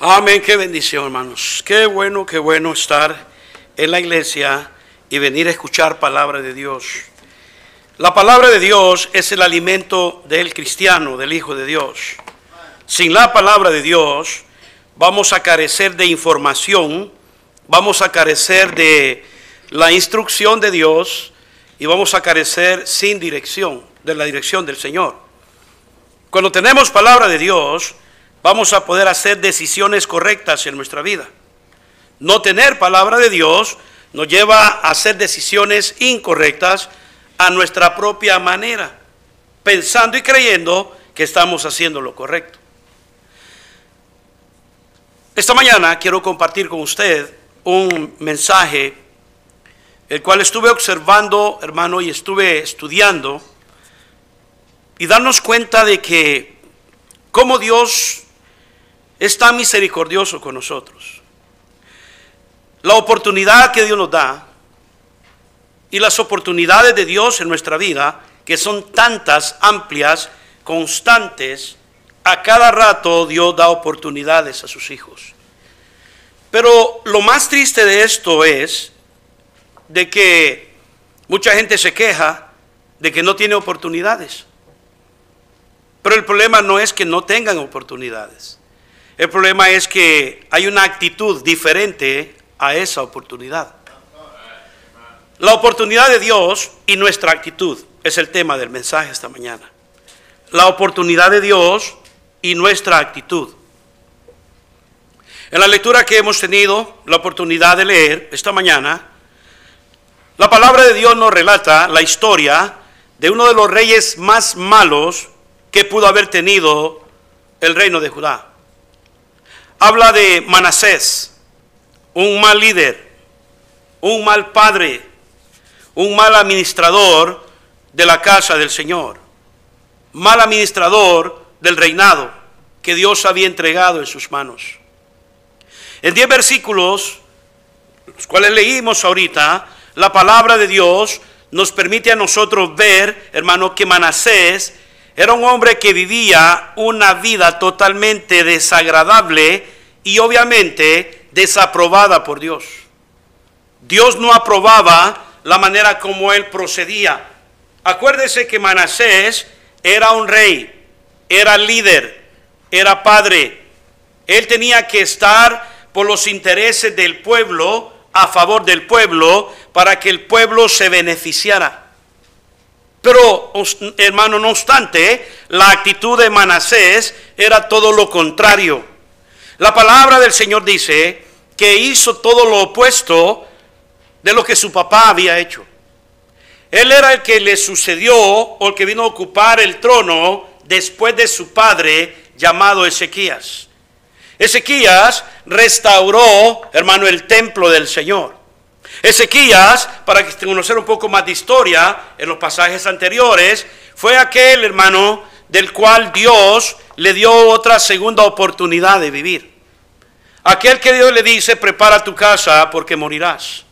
Amén, qué bendición hermanos. Qué bueno, qué bueno estar en la iglesia y venir a escuchar palabra de Dios. La palabra de Dios es el alimento del cristiano, del Hijo de Dios. Sin la palabra de Dios vamos a carecer de información, vamos a carecer de la instrucción de Dios y vamos a carecer sin dirección, de la dirección del Señor. Cuando tenemos palabra de Dios, vamos a poder hacer decisiones correctas en nuestra vida. No tener palabra de Dios nos lleva a hacer decisiones incorrectas a nuestra propia manera, pensando y creyendo que estamos haciendo lo correcto. Esta mañana quiero compartir con usted un mensaje, el cual estuve observando, hermano, y estuve estudiando, y darnos cuenta de que cómo Dios es tan misericordioso con nosotros. La oportunidad que Dios nos da y las oportunidades de Dios en nuestra vida, que son tantas, amplias, constantes, a cada rato Dios da oportunidades a sus hijos. Pero lo más triste de esto es de que mucha gente se queja de que no tiene oportunidades. Pero el problema no es que no tengan oportunidades. El problema es que hay una actitud diferente a esa oportunidad. La oportunidad de Dios y nuestra actitud es el tema del mensaje esta mañana. La oportunidad de Dios y nuestra actitud. En la lectura que hemos tenido la oportunidad de leer esta mañana, la palabra de Dios nos relata la historia de uno de los reyes más malos que pudo haber tenido el reino de Judá habla de Manasés, un mal líder, un mal padre, un mal administrador de la casa del Señor, mal administrador del reinado que Dios había entregado en sus manos. En diez versículos, los cuales leímos ahorita, la palabra de Dios nos permite a nosotros ver, hermano, que Manasés era un hombre que vivía una vida totalmente desagradable y obviamente desaprobada por Dios. Dios no aprobaba la manera como él procedía. Acuérdese que Manasés era un rey, era líder, era padre. Él tenía que estar por los intereses del pueblo, a favor del pueblo, para que el pueblo se beneficiara. Pero, hermano, no obstante, la actitud de Manasés era todo lo contrario. La palabra del Señor dice que hizo todo lo opuesto de lo que su papá había hecho. Él era el que le sucedió o el que vino a ocupar el trono después de su padre llamado Ezequías. Ezequías restauró, hermano, el templo del Señor. Ezequías, para conocer un poco más de historia en los pasajes anteriores, fue aquel hermano del cual Dios le dio otra segunda oportunidad de vivir. Aquel que Dios le dice, prepara tu casa porque morirás.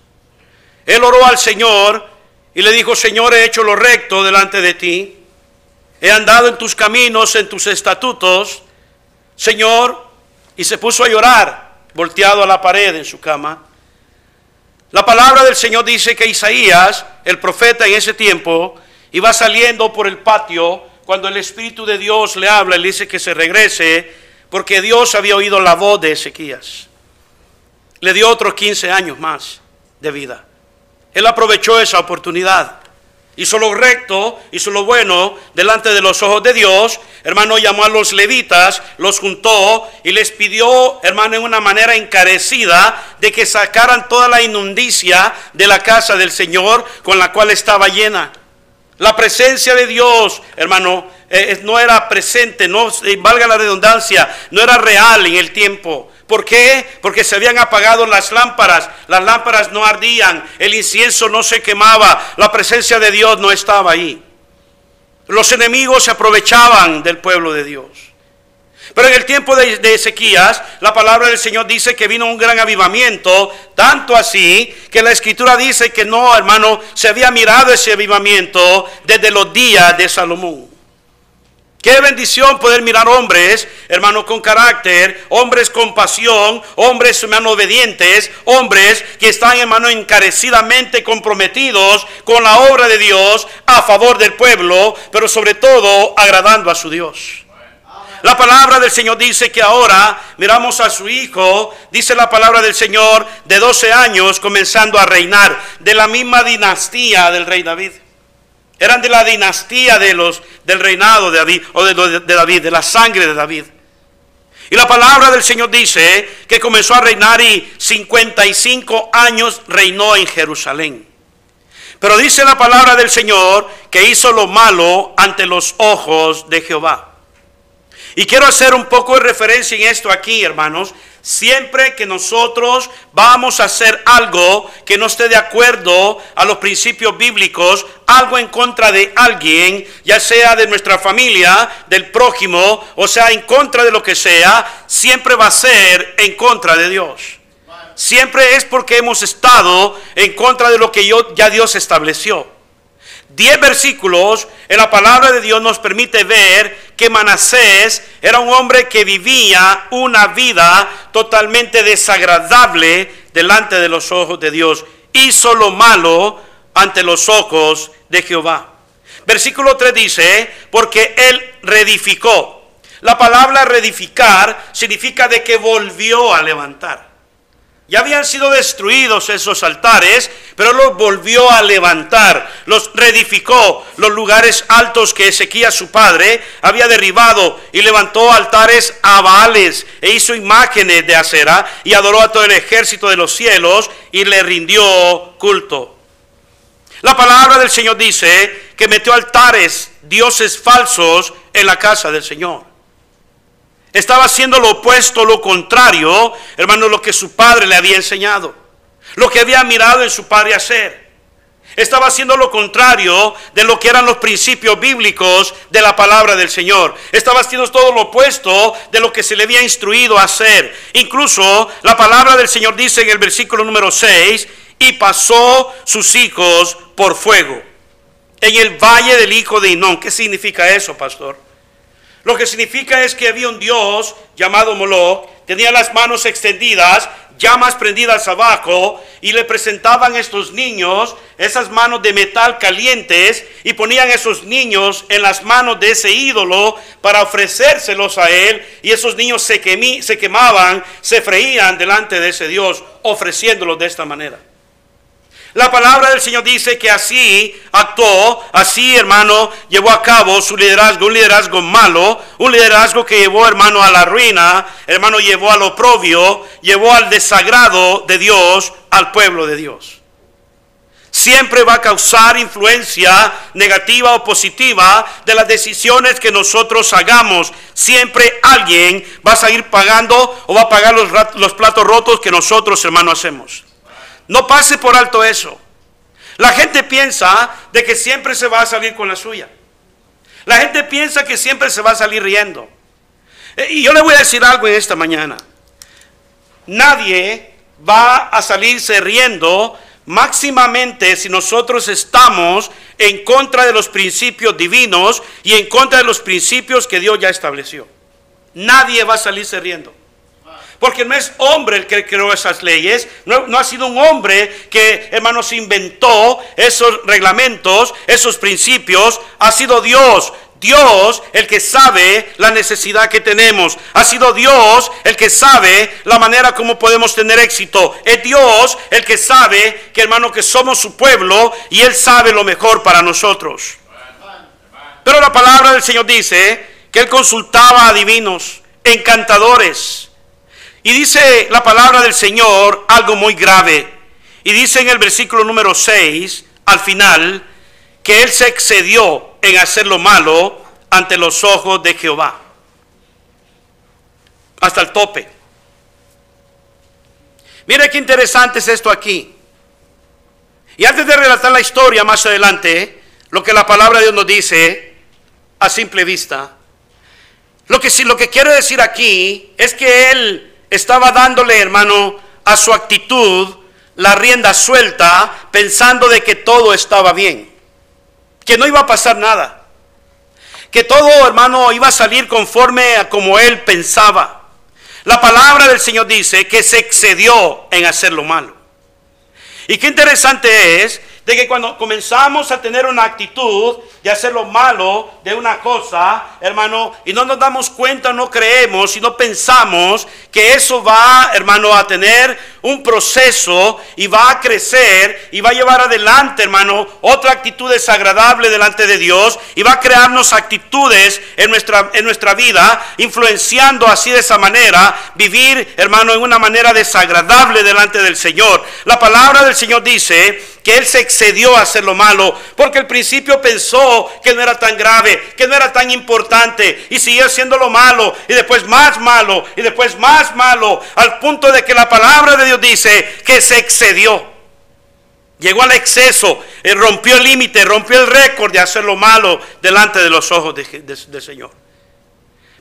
Él oró al Señor y le dijo, Señor, he hecho lo recto delante de ti. He andado en tus caminos, en tus estatutos. Señor, y se puso a llorar, volteado a la pared en su cama. La palabra del Señor dice que Isaías, el profeta en ese tiempo, iba saliendo por el patio cuando el Espíritu de Dios le habla y le dice que se regrese porque Dios había oído la voz de Ezequías. Le dio otros 15 años más de vida. Él aprovechó esa oportunidad. Hizo lo recto, hizo lo bueno delante de los ojos de Dios. Hermano, llamó a los levitas, los juntó y les pidió, hermano, en una manera encarecida de que sacaran toda la inundicia de la casa del Señor con la cual estaba llena. La presencia de Dios, hermano, eh, no era presente, no eh, valga la redundancia, no era real en el tiempo. ¿Por qué? Porque se habían apagado las lámparas, las lámparas no ardían, el incienso no se quemaba, la presencia de Dios no estaba ahí. Los enemigos se aprovechaban del pueblo de Dios. Pero en el tiempo de, de, Ezequías, la palabra del Señor dice que vino un gran avivamiento, tanto así que la escritura dice que no, hermano, se había mirado ese avivamiento desde los días de Salomón. Qué bendición poder mirar hombres, hermano, con carácter, hombres con pasión, hombres, hermano, obedientes, hombres que están, hermano, encarecidamente comprometidos con la obra de Dios a favor del pueblo, pero sobre todo agradando a su Dios. La palabra del Señor dice que ahora miramos a su hijo, dice la palabra del Señor, de 12 años comenzando a reinar, de la misma dinastía del rey David. Eran de la dinastía de los, del reinado de David, o de, de David, de la sangre de David. Y la palabra del Señor dice que comenzó a reinar y 55 años reinó en Jerusalén. Pero dice la palabra del Señor que hizo lo malo ante los ojos de Jehová. Y quiero hacer un poco de referencia en esto aquí, hermanos, Siempre que nosotros vamos a hacer algo que no esté de acuerdo a los principios bíblicos, algo en contra de alguien, ya sea de nuestra familia, del prójimo, o sea, en contra de lo que sea, siempre va a ser en contra de Dios. Siempre es porque hemos estado en contra de lo que ya Dios estableció. Diez versículos en la palabra de Dios nos permite ver que Manasés era un hombre que vivía una vida totalmente desagradable delante de los ojos de Dios. Hizo lo malo ante los ojos de Jehová. Versículo 3 dice, porque él reedificó. La palabra reedificar significa de que volvió a levantar. Ya habían sido destruidos esos altares, pero los volvió a levantar, los reedificó, los lugares altos que Ezequías su padre había derribado y levantó altares a Baales e hizo imágenes de acera y adoró a todo el ejército de los cielos y le rindió culto. La palabra del Señor dice que metió altares, dioses falsos en la casa del Señor. Estaba haciendo lo opuesto, lo contrario, hermano, lo que su padre le había enseñado. Lo que había mirado en su padre hacer. Estaba haciendo lo contrario de lo que eran los principios bíblicos de la palabra del Señor. Estaba haciendo todo lo opuesto de lo que se le había instruido a hacer. Incluso la palabra del Señor dice en el versículo número 6, y pasó sus hijos por fuego en el valle del hijo de Inón. ¿Qué significa eso, pastor? Lo que significa es que había un dios llamado Moloch, tenía las manos extendidas, llamas prendidas abajo, y le presentaban estos niños esas manos de metal calientes y ponían esos niños en las manos de ese ídolo para ofrecérselos a él, y esos niños se, se quemaban, se freían delante de ese dios, ofreciéndolos de esta manera. La palabra del Señor dice que así actuó, así hermano, llevó a cabo su liderazgo, un liderazgo malo, un liderazgo que llevó hermano a la ruina, hermano llevó al oprobio, llevó al desagrado de Dios al pueblo de Dios. Siempre va a causar influencia negativa o positiva de las decisiones que nosotros hagamos. Siempre alguien va a seguir pagando o va a pagar los, los platos rotos que nosotros, hermano, hacemos. No pase por alto eso. La gente piensa de que siempre se va a salir con la suya. La gente piensa que siempre se va a salir riendo. Eh, y yo le voy a decir algo en esta mañana. Nadie va a salirse riendo máximamente si nosotros estamos en contra de los principios divinos y en contra de los principios que Dios ya estableció. Nadie va a salirse riendo. Porque no es hombre el que creó esas leyes, no, ha sido un hombre que, hermanos, inventó esos reglamentos, esos principios, ha sido Dios. Dios el que sabe la necesidad que tenemos. Ha sido Dios el que sabe la manera como podemos tener éxito. Es Dios el que sabe que hermano que somos su pueblo y Él sabe lo mejor para nosotros. Pero la palabra del Señor dice que Él consultaba a divinos, encantadores, y dice la palabra del Señor algo muy grave. Y dice en el versículo número 6, al final, que Él se excedió en hacer lo malo ante los ojos de Jehová. Hasta el tope. Mire qué interesante es esto aquí. Y antes de relatar la historia más adelante, lo que la palabra de Dios nos dice a simple vista, lo que, lo que quiero decir aquí es que Él estaba dándole, hermano, a su actitud la rienda suelta, pensando de que todo estaba bien, que no iba a pasar nada, que todo hermano iba a salir conforme a como él pensaba. La palabra del Señor dice que se excedió en hacer lo malo. Y qué interesante es de que cuando comenzamos a tener una actitud de hacer lo malo de una cosa, hermano, y no nos damos cuenta, no creemos y no pensamos que eso va, hermano, a tener un proceso y va a crecer y va a llevar adelante, hermano, otra actitud desagradable delante de Dios y va a crearnos actitudes en nuestra, en nuestra vida, influenciando así de esa manera, vivir, hermano, en una manera desagradable delante del Señor. La palabra del Señor dice que Él se excedió a hacer lo malo, porque al principio pensó que no era tan grave, que no era tan importante y siguió haciendo lo malo y después más malo y después más malo, al punto de que la palabra de Dios dice que se excedió. Llegó al exceso, y rompió el límite, rompió el récord de hacer lo malo delante de los ojos del Señor.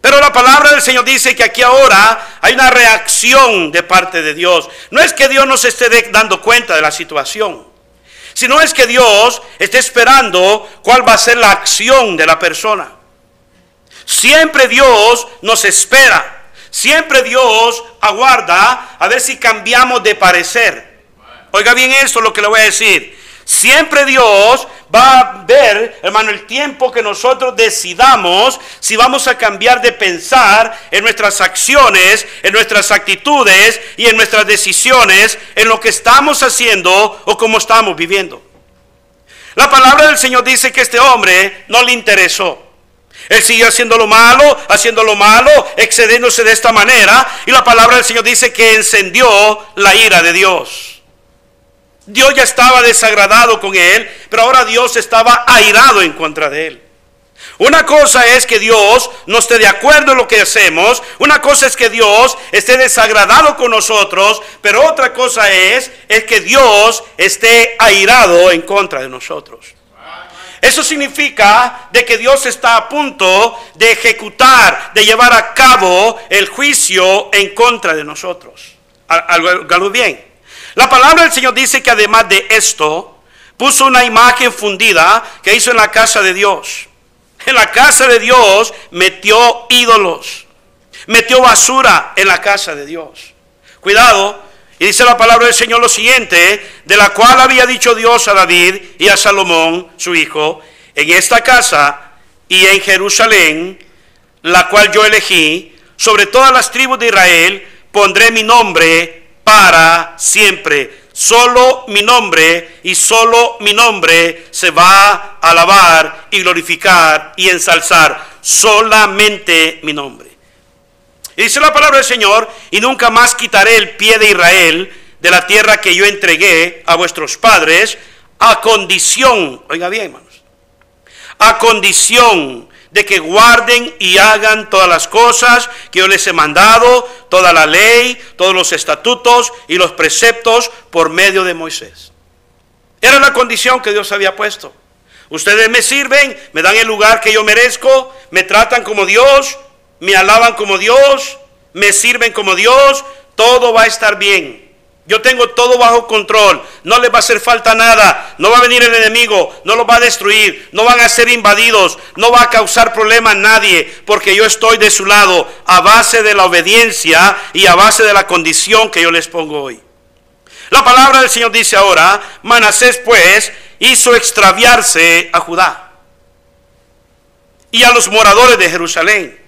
Pero la palabra del Señor dice que aquí ahora hay una reacción de parte de Dios. No es que Dios no se esté dando cuenta de la situación. Si no es que Dios esté esperando cuál va a ser la acción de la persona. Siempre Dios nos espera. Siempre Dios aguarda a ver si cambiamos de parecer. Oiga bien esto lo que le voy a decir. Siempre Dios va a ver, hermano, el tiempo que nosotros decidamos si vamos a cambiar de pensar en nuestras acciones, en nuestras actitudes y en nuestras decisiones, en lo que estamos haciendo o cómo estamos viviendo. La palabra del Señor dice que este hombre no le interesó. Él siguió haciendo lo malo, haciendo lo malo, excediéndose de esta manera. Y la palabra del Señor dice que encendió la ira de Dios. Dios ya estaba desagradado con él, pero ahora Dios estaba airado en contra de él. Una cosa es que Dios no esté de acuerdo en lo que hacemos, una cosa es que Dios esté desagradado con nosotros, pero otra cosa es, es que Dios esté airado en contra de nosotros. Eso significa de que Dios está a punto de ejecutar, de llevar a cabo el juicio en contra de nosotros. Algo bien. La palabra del Señor dice que además de esto, puso una imagen fundida que hizo en la casa de Dios. En la casa de Dios metió ídolos, metió basura en la casa de Dios. Cuidado, y dice la palabra del Señor lo siguiente, de la cual había dicho Dios a David y a Salomón, su hijo, en esta casa y en Jerusalén, la cual yo elegí, sobre todas las tribus de Israel, pondré mi nombre para siempre. Solo mi nombre y solo mi nombre se va a alabar y glorificar y ensalzar. Solamente mi nombre. Y dice la palabra del Señor, y nunca más quitaré el pie de Israel de la tierra que yo entregué a vuestros padres, a condición, oiga bien hermanos, a condición de que guarden y hagan todas las cosas que yo les he mandado, toda la ley, todos los estatutos y los preceptos por medio de Moisés. Era la condición que Dios había puesto. Ustedes me sirven, me dan el lugar que yo merezco, me tratan como Dios, me alaban como Dios, me sirven como Dios, todo va a estar bien. Yo tengo todo bajo control. No les va a hacer falta nada. No va a venir el enemigo. No los va a destruir. No van a ser invadidos. No va a causar problema a nadie. Porque yo estoy de su lado a base de la obediencia y a base de la condición que yo les pongo hoy. La palabra del Señor dice ahora, Manasés pues hizo extraviarse a Judá y a los moradores de Jerusalén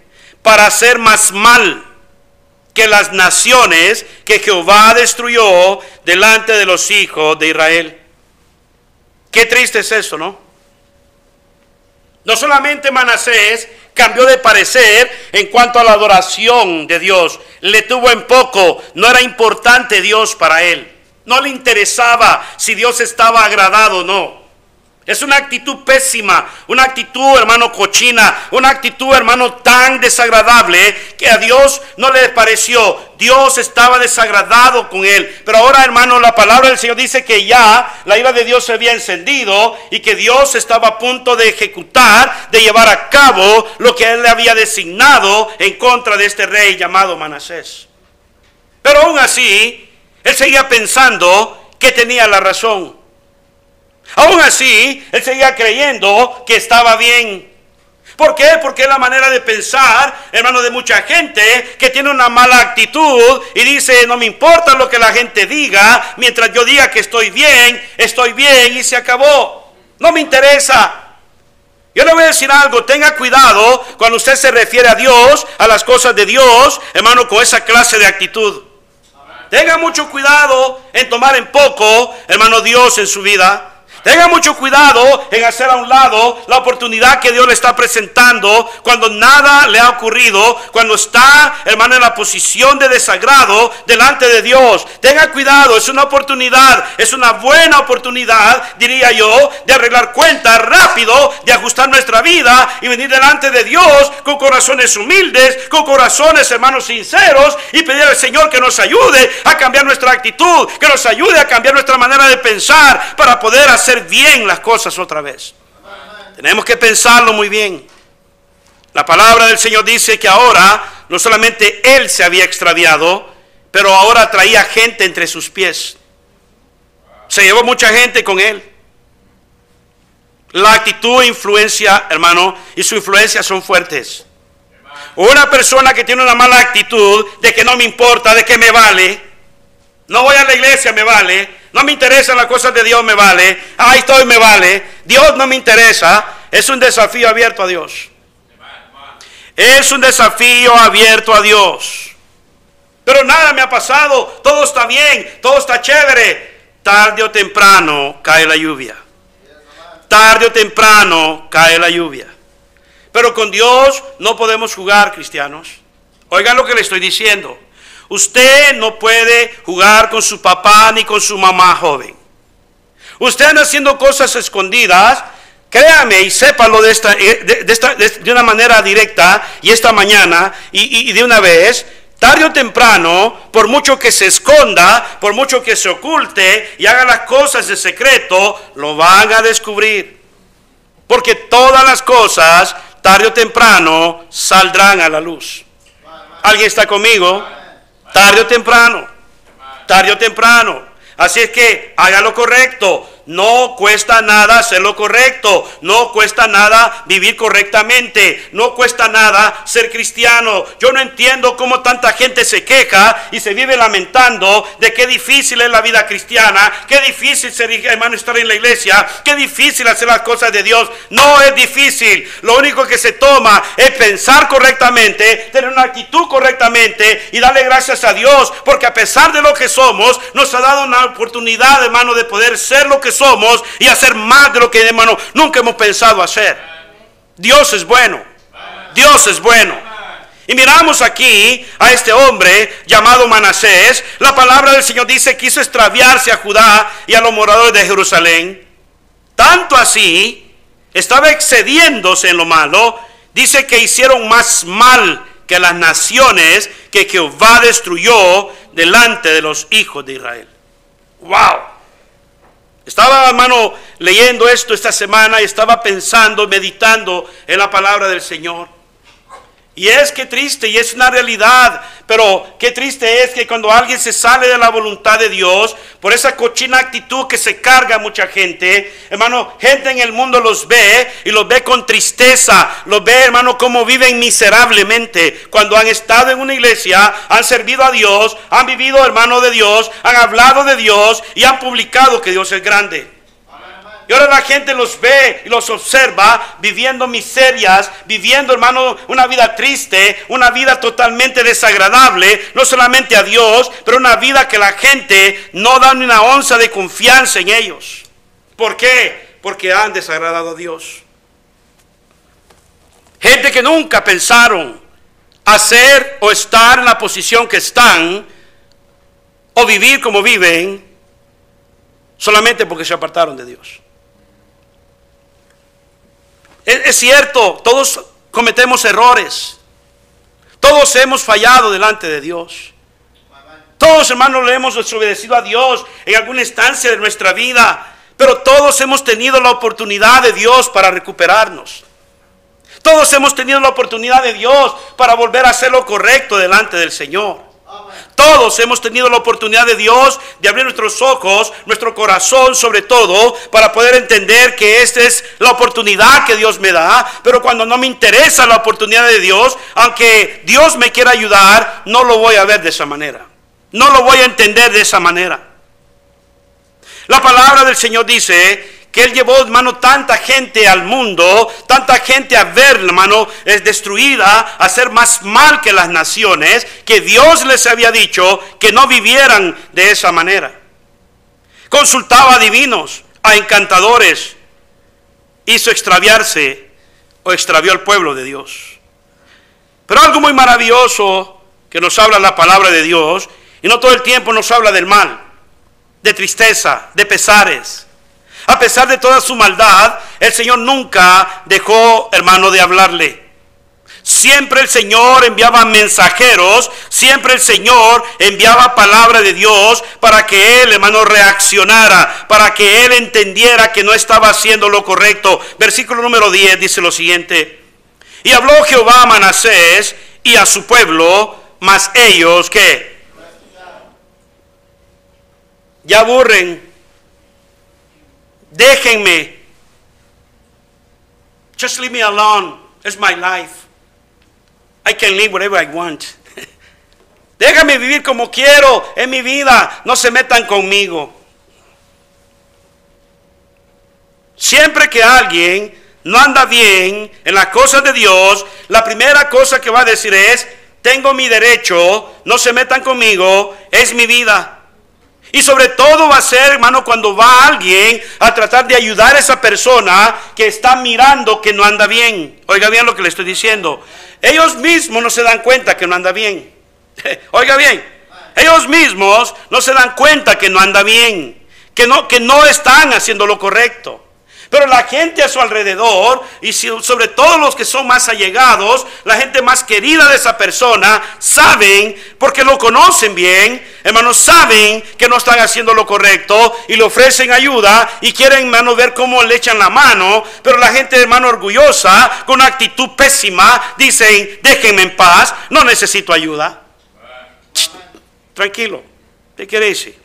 para hacer más mal que las naciones que Jehová destruyó delante de los hijos de Israel. Qué triste es eso, ¿no? No solamente Manasés cambió de parecer en cuanto a la adoración de Dios, le tuvo en poco, no era importante Dios para él, no le interesaba si Dios estaba agradado o no. Es una actitud pésima, una actitud, hermano, cochina, una actitud, hermano, tan desagradable que a Dios no le pareció. Dios estaba desagradado con él. Pero ahora, hermano, la palabra del Señor dice que ya la ira de Dios se había encendido y que Dios estaba a punto de ejecutar, de llevar a cabo lo que él le había designado en contra de este rey llamado Manasés. Pero aún así, él seguía pensando que tenía la razón. Aún así, él seguía creyendo que estaba bien. ¿Por qué? Porque es la manera de pensar, hermano, de mucha gente que tiene una mala actitud y dice, no me importa lo que la gente diga, mientras yo diga que estoy bien, estoy bien y se acabó. No me interesa. Yo le voy a decir algo, tenga cuidado cuando usted se refiere a Dios, a las cosas de Dios, hermano, con esa clase de actitud. Tenga mucho cuidado en tomar en poco, hermano, Dios en su vida. Tenga mucho cuidado en hacer a un lado la oportunidad que Dios le está presentando cuando nada le ha ocurrido, cuando está, hermano, en la posición de desagrado delante de Dios. Tenga cuidado, es una oportunidad, es una buena oportunidad, diría yo, de arreglar cuentas rápido, de ajustar nuestra vida y venir delante de Dios con corazones humildes, con corazones, hermanos, sinceros y pedir al Señor que nos ayude a cambiar nuestra actitud, que nos ayude a cambiar nuestra manera de pensar para poder hacer bien las cosas otra vez. Tenemos que pensarlo muy bien. La palabra del Señor dice que ahora no solamente Él se había extraviado, pero ahora traía gente entre sus pies. Se llevó mucha gente con Él. La actitud e influencia, hermano, y su influencia son fuertes. Una persona que tiene una mala actitud de que no me importa, de que me vale, no voy a la iglesia, me vale, no me interesan las cosas de Dios, me vale. Ahí estoy, me vale. Dios no me interesa. Es un desafío abierto a Dios. Es un desafío abierto a Dios. Pero nada me ha pasado. Todo está bien. Todo está chévere. Tarde o temprano cae la lluvia. Tarde o temprano cae la lluvia. Pero con Dios no podemos jugar, cristianos. Oigan lo que le estoy diciendo. Usted no puede jugar con su papá ni con su mamá joven. Usted anda haciendo cosas escondidas. Créame y sépalo de, esta, eh, de, una manera directa y esta mañana y, y de una vez. Tarde o temprano, por mucho que se esconda, por mucho que se oculte y haga las cosas de secreto, lo van a descubrir. Porque todas las cosas, tarde o temprano, saldrán a la luz. ¿Alguien está conmigo? Tarde o temprano. Tarde o temprano. Así es que haga lo correcto. No cuesta nada hacer lo correcto. No cuesta nada vivir correctamente. No cuesta nada ser cristiano. Yo no entiendo cómo tanta gente se queja y se vive lamentando de qué difícil es la vida cristiana. Qué difícil ser hermano estar en la iglesia. Qué difícil hacer las cosas de Dios. No es difícil. Lo único que se toma es pensar correctamente, tener una actitud correctamente y darle gracias a Dios. Porque a pesar de lo que somos, nos ha dado una oportunidad, hermano, de poder ser lo que somos y hacer más de lo que, hermano, nunca hemos pensado hacer. Dios es bueno. Dios es bueno. Y miramos aquí a este hombre llamado Manasés. La palabra del Señor dice que quiso extraviarse a Judá y a los moradores de Jerusalén. Tanto así, estaba excediéndose en lo malo. Dice que hicieron más mal que las naciones que Jehová destruyó delante de los hijos de Israel. ¡Wow! Estaba, hermano, leyendo esto esta semana y estaba pensando, meditando en la palabra del Señor. Y es que triste, y es una realidad, pero qué triste es que cuando alguien se sale de la voluntad de Dios, por esa cochina actitud que se carga mucha gente, hermano, gente en el mundo los ve y los ve con tristeza, los ve, hermano, como viven miserablemente. Cuando han estado en una iglesia, han servido a Dios, han vivido, hermano, de Dios, han hablado de Dios y han publicado que Dios es grande. Y ahora la gente los ve y los observa viviendo miserias, viviendo, hermano, una vida triste, una vida totalmente desagradable, no solamente a Dios, pero una vida que la gente no da ni una onza de confianza en ellos. ¿Por qué? Porque han desagradado a Dios. Gente que nunca pensaron hacer o estar en la posición que están o vivir como viven solamente porque se apartaron de Dios. Es, cierto, todos cometemos errores. Todos hemos fallado delante de Dios. Todos, hermanos, le hemos desobedecido a Dios en alguna instancia de nuestra vida. Pero todos hemos tenido la oportunidad de Dios para recuperarnos. Todos hemos tenido la oportunidad de Dios para volver a hacer lo correcto delante del Señor. Todos hemos tenido la oportunidad de Dios de abrir nuestros ojos, nuestro corazón sobre todo, para poder entender que esta es la oportunidad que Dios me da. Pero cuando no me interesa la oportunidad de Dios, aunque Dios me quiera ayudar, no lo voy a ver de esa manera. No lo voy a entender de esa manera. La palabra del Señor dice que Él llevó, hermano, tanta gente al mundo, tanta gente a ver, hermano, es destruida, a ser más mal que las naciones, que Dios les había dicho que no vivieran de esa manera. Consultaba a divinos, a encantadores, hizo extraviarse o extravió al pueblo de Dios. Pero algo muy maravilloso que nos habla la palabra de Dios, y no todo el tiempo nos habla del mal, de tristeza, de pesares a pesar de toda su maldad, el Señor nunca dejó, hermano, de hablarle. Siempre el Señor enviaba mensajeros, siempre el Señor enviaba palabra de Dios para que él, hermano, reaccionara, para que él entendiera que no estaba haciendo lo correcto. Versículo número 10 dice lo siguiente. Y habló Jehová a Manasés y a su pueblo, mas ellos que ya aburren Déjenme. Just leave me alone. It's my life. I can live whatever I want. Déjame vivir como quiero en mi vida. No se metan conmigo. Siempre que alguien no anda bien en las cosas de Dios, la primera cosa que va a decir es, tengo mi derecho, no se metan conmigo, es mi vida. Y sobre todo va a ser, hermano, cuando va alguien a tratar de ayudar a esa persona que está mirando que no anda bien. Oiga bien lo que le estoy diciendo. Ellos mismos no se dan cuenta que no anda bien. Oiga bien. Ellos mismos no se dan cuenta que no anda bien. Que no, que no están haciendo lo correcto. Pero la gente a su alrededor, y sobre todo los que son más allegados, la gente más querida de esa persona, saben, porque lo conocen bien, hermanos, saben que no están haciendo lo correcto y le ofrecen ayuda y quieren, hermano, ver cómo le echan la mano. Pero la gente, hermano, orgullosa, con una actitud pésima, dicen, déjenme en paz, no necesito ayuda. Tranquilo, ¿qué quiere decir?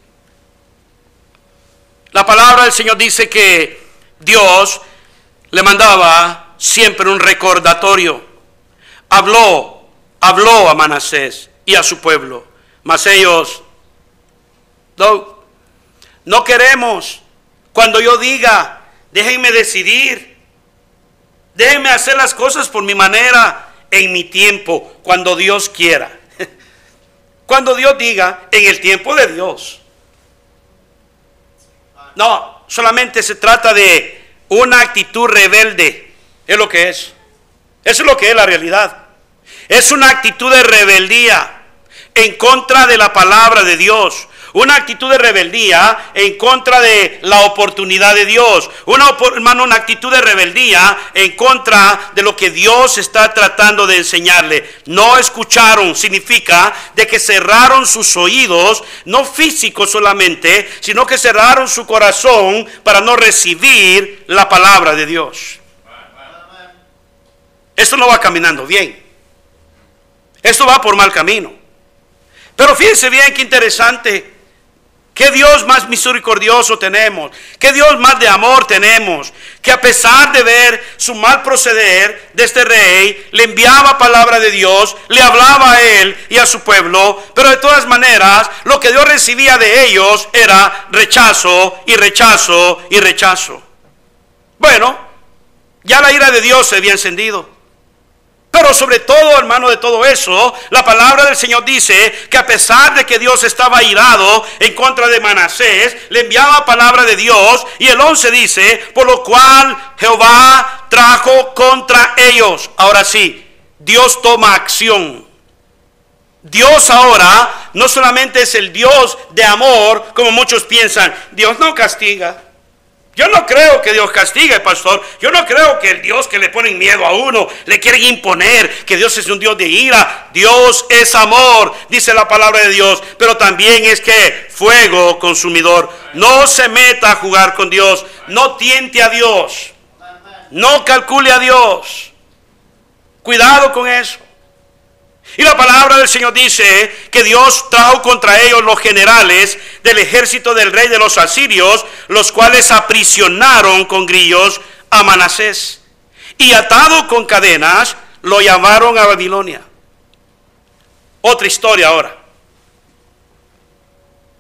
La palabra del Señor dice que Dios le mandaba siempre un recordatorio. Habló, habló a Manasés y a su pueblo, mas ellos no, no queremos. Cuando yo diga, déjenme decidir, déjenme hacer las cosas por mi manera, en mi tiempo, cuando Dios quiera. Cuando Dios diga, en el tiempo de Dios. No, solamente se trata de una actitud rebelde. Es lo que es. Eso es lo que es la realidad. Es una actitud de rebeldía en contra de la palabra de Dios. Una actitud de rebeldía en contra de la oportunidad de Dios. Una, hermano, una actitud de rebeldía en contra de lo que Dios está tratando de enseñarle. No escucharon significa de que cerraron sus oídos, no físicos solamente, sino que cerraron su corazón para no recibir la palabra de Dios. Esto no va caminando bien. Esto va por mal camino. Pero fíjense bien qué interesante. ¿Qué Dios más misericordioso tenemos? ¿Qué Dios más de amor tenemos? Que a pesar de ver su mal proceder de este rey, le enviaba palabra de Dios, le hablaba a él y a su pueblo, pero de todas maneras lo que Dios recibía de ellos era rechazo y rechazo y rechazo. Bueno, ya la ira de Dios se había encendido. Pero sobre todo, hermano, de todo eso, la palabra del Señor dice que a pesar de que Dios estaba irado en contra de Manasés, le enviaba palabra de Dios. Y el 11 dice, por lo cual Jehová trajo contra ellos. Ahora sí, Dios toma acción. Dios ahora no solamente es el Dios de amor, como muchos piensan, Dios no castiga. Yo no creo que Dios castigue, pastor. Yo no creo que el Dios que le pone miedo a uno, le quieren imponer que Dios es un Dios de ira. Dios es amor, dice la palabra de Dios. Pero también es que fuego consumidor. No se meta a jugar con Dios. No tiente a Dios. No calcule a Dios. Cuidado con eso. Y la palabra del Señor dice que Dios trajo contra ellos los generales del ejército del rey de los asirios, los cuales aprisionaron con grillos a Manasés. Y atado con cadenas, lo llamaron a Babilonia. Otra historia ahora.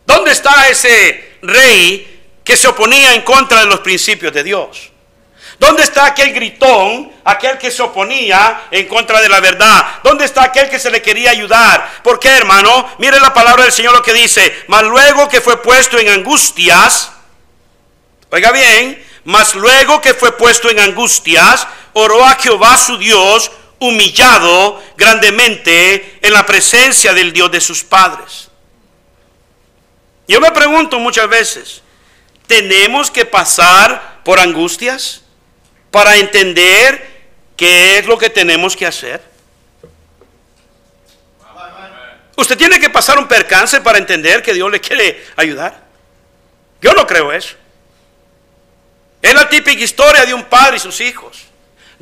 ¿Dónde está ese rey que se oponía en contra de los principios de Dios? ¿Dónde está aquel gritón, aquel que se oponía en contra de la verdad? ¿Dónde está aquel que se le quería ayudar? ¿Por qué, hermano? Mire la palabra del Señor lo que dice. Mas luego que fue puesto en angustias, oiga bien, mas luego que fue puesto en angustias, oró a Jehová su Dios, humillado grandemente en la presencia del Dios de sus padres. Yo me pregunto muchas veces, ¿tenemos que pasar por angustias? Para entender qué es lo que tenemos que hacer. Usted tiene que pasar un percance para entender que Dios le quiere ayudar. Yo no creo eso. Es la típica historia de un padre y sus hijos.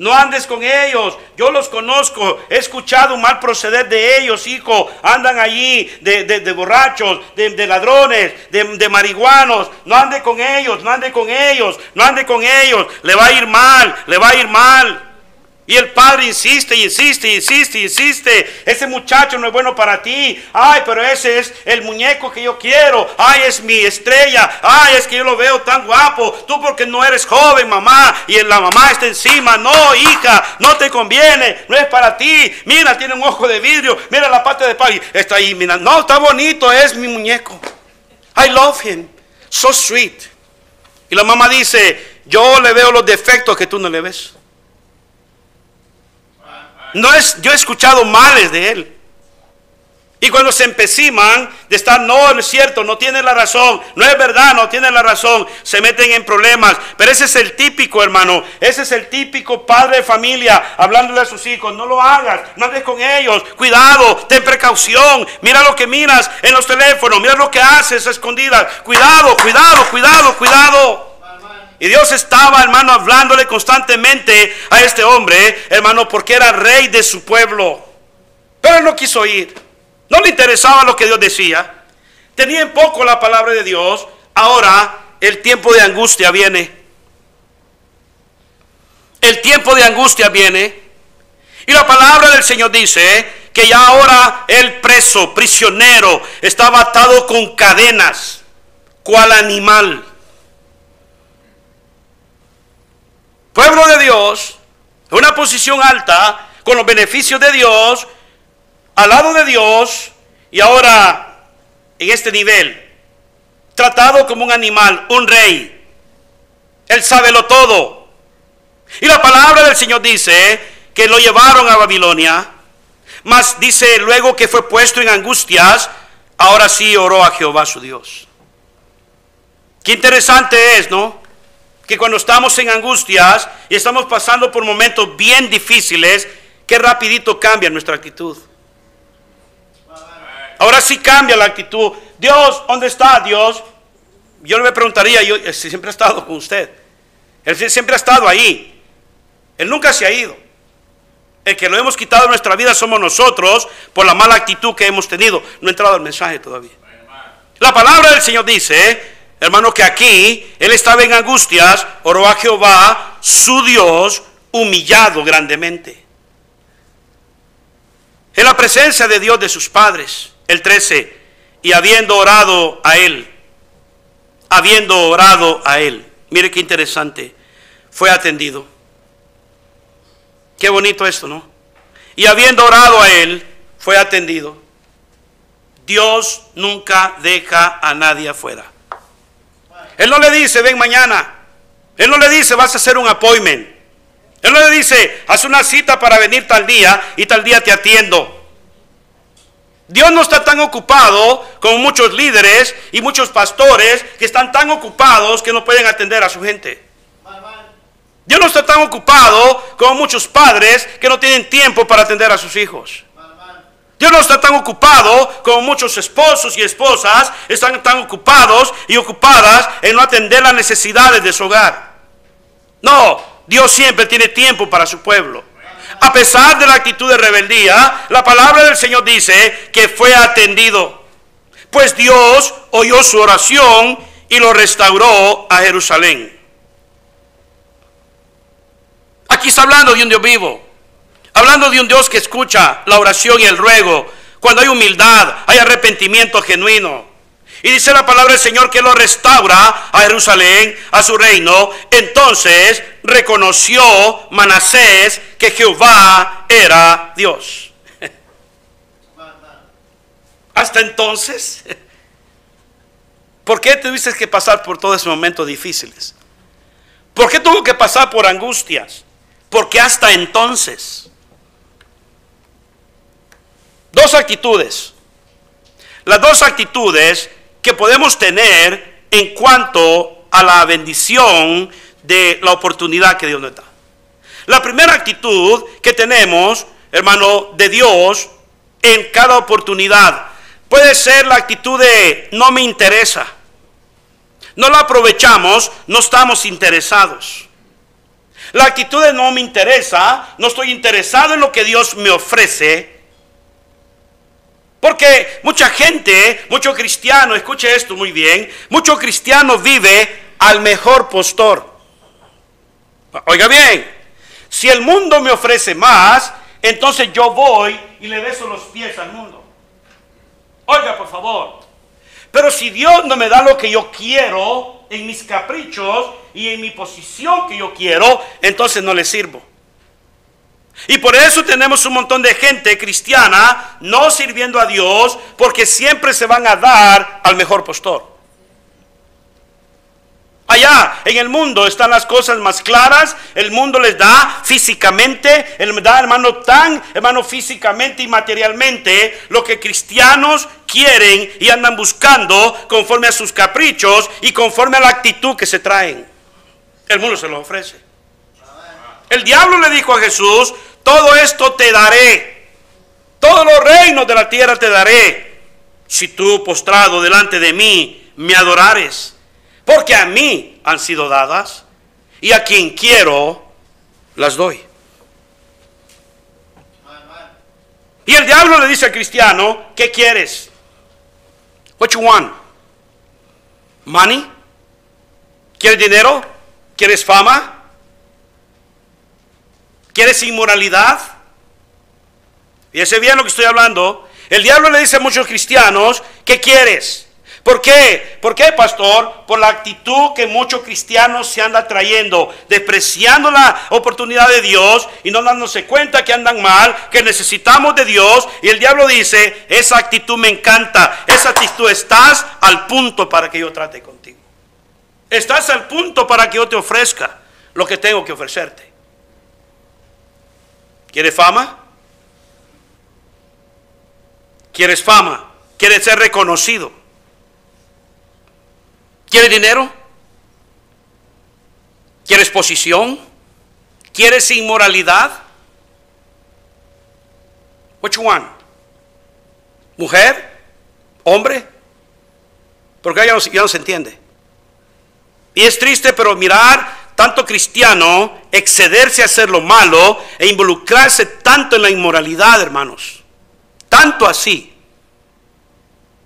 No andes con ellos. Yo los conozco. He escuchado un mal proceder de ellos, hijo. Andan allí de, borrachos, de, ladrones, de, marihuanos. No ande con ellos, no ande con ellos, no ande con ellos. Le va a ir mal, le va a ir mal. Y el padre insiste insiste insiste insiste. Ese muchacho no es bueno para ti. Ay, pero ese es el muñeco que yo quiero. Ay, es mi estrella. Ay, es que yo lo veo tan guapo. Tú porque no eres joven, mamá. Y la mamá está encima. No, hija, no te conviene. No es para ti. Mira, tiene un ojo de vidrio. Mira la parte de padre. Está ahí, mira. No, está bonito. Es mi muñeco. I love him. So sweet. Y la mamá dice, yo le veo los defectos que tú no le ves. No es, yo he escuchado males de él. Y cuando se empeciman de estar, no, no es cierto, no tiene la razón, no es verdad, no tiene la razón, se meten en problemas. Pero ese es el típico, hermano, ese es el típico padre de familia hablándole a sus hijos, no lo hagas, no andes con ellos, cuidado, ten precaución, mira lo que miras en los teléfonos, mira lo que haces a escondidas, cuidado, cuidado, cuidado, cuidado. Y Dios estaba, hermano, hablándole constantemente a este hombre, hermano, porque era rey de su pueblo. Pero él no quiso ir. No le interesaba lo que Dios decía. Tenía en poco la palabra de Dios. Ahora el tiempo de angustia viene. El tiempo de angustia viene. Y la palabra del Señor dice que ya ahora el preso, prisionero, estaba atado con cadenas, cual animal. Pueblo de Dios, una posición alta, con los beneficios de Dios, al lado de Dios, y ahora en este nivel, tratado como un animal, un rey. Él sabe lo todo. Y la palabra del Señor dice que lo llevaron a Babilonia, mas dice luego que fue puesto en angustias, ahora sí oró a Jehová su Dios. Qué interesante es, ¿no? Que cuando estamos en angustias y estamos pasando por momentos bien difíciles, que rapidito cambia nuestra actitud. Ahora sí cambia la actitud. Dios, ¿dónde está Dios? Yo le preguntaría, yo eh, siempre ha estado con usted. Él siempre ha estado ahí. Él nunca se ha ido. El que lo hemos quitado de nuestra vida somos nosotros por la mala actitud que hemos tenido. No ha entrado el mensaje todavía. La palabra del Señor dice, Hermano, que aquí él estaba en angustias, oró a Jehová, su Dios, humillado grandemente. En la presencia de Dios de sus padres, el 13, y habiendo orado a él, habiendo orado a él, mire qué interesante, fue atendido. Qué bonito esto, ¿no? Y habiendo orado a él, fue atendido. Dios nunca deja a nadie afuera. Él no le dice, ven mañana. Él no le dice, vas a hacer un appointment. Él no le dice, haz una cita para venir tal día y tal día te atiendo. Dios no está tan ocupado como muchos líderes y muchos pastores que están tan ocupados que no pueden atender a su gente. Dios no está tan ocupado como muchos padres que no tienen tiempo para atender a sus hijos. Dios no está tan ocupado como muchos esposos y esposas están tan ocupados y ocupadas en no atender las necesidades de su hogar. No, Dios siempre tiene tiempo para su pueblo. a pesar de la actitud de rebeldía, la palabra del Señor dice que fue atendido. Pues Dios oyó su oración y lo restauró a Jerusalén. Aquí está hablando de un Dios vivo. Hablando de un Dios que escucha la oración y el ruego. Cuando hay humildad, hay arrepentimiento genuino. Y dice la palabra del Señor que lo restaura a Jerusalén, a su reino. Entonces reconoció Manasés que Jehová era Dios. Hasta entonces, ¿por qué tuviste que pasar por todos esos momentos difíciles? ¿Por qué tuvo que pasar por angustias? Porque hasta entonces. Dos actitudes. Las dos actitudes que podemos tener en cuanto a la bendición de la oportunidad que Dios nos da. La primera actitud que tenemos, hermano, de Dios en cada oportunidad puede ser la actitud de no me interesa. No la aprovechamos, no estamos interesados. La actitud de no me interesa, no estoy interesado en lo que Dios me ofrece, porque mucha gente, mucho cristiano, escuche esto muy bien, mucho cristiano vive al mejor postor. Oiga bien, si el mundo me ofrece más, entonces yo voy y le beso los pies al mundo. Oiga, por favor. Pero si Dios no me da lo que yo quiero en mis caprichos y en mi posición que yo quiero, entonces no le sirvo. Y por eso tenemos un montón de gente cristiana no sirviendo a Dios porque siempre se van a dar al mejor postor. Allá en el mundo están las cosas más claras. El mundo les da físicamente, el da hermano tan, hermano físicamente y materialmente lo que cristianos quieren y andan buscando conforme a sus caprichos y conforme a la actitud que se traen. El mundo se lo ofrece. El diablo le dijo a Jesús, todo esto te daré. Todos los reinos de la tierra te daré. Si tú postrado delante de mí me adorares. Porque a mí han sido dadas. Y a quien quiero las doy. Y el diablo le dice al cristiano, ¿qué quieres? What you want? Money? ¿Quieres dinero? ¿Quieres fama? ¿Quieres inmoralidad? Fíjese bien lo que estoy hablando. El diablo le dice a muchos cristianos, ¿qué quieres? ¿Por qué? ¿Por qué, pastor? Por la actitud que muchos cristianos se andan trayendo, despreciando la oportunidad de Dios y no dándose cuenta que andan mal, que necesitamos de Dios. Y el diablo dice, esa actitud me encanta, esa actitud estás al punto para que yo trate contigo. Estás al punto para que yo te ofrezca lo que tengo que ofrecerte. ¿Quieres fama? ¿Quieres fama? ¿Quieres ser reconocido? ¿Quieres dinero? ¿Quieres posición? ¿Quieres inmoralidad? Which one? ¿Mujer? ¿Hombre? Porque ya no, ya no se entiende. Y es triste, pero mirar tanto cristiano excederse a hacer lo malo e involucrarse tanto en la inmoralidad, hermanos. Tanto así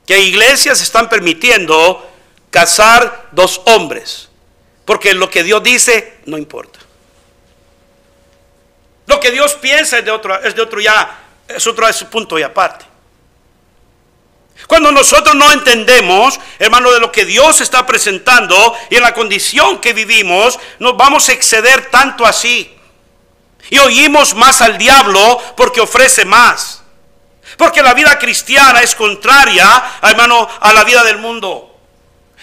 que iglesias están permitiendo casar dos hombres, porque lo que Dios dice no importa. Lo que Dios piensa es de otro, es de otro ya, es otro es punto y aparte. Cuando nosotros no entendemos, hermano, de lo que Dios está presentando y en la condición que vivimos, nos vamos a exceder tanto así. Y oímos más al diablo porque ofrece más. Porque la vida cristiana es contraria, hermano, a la vida del mundo.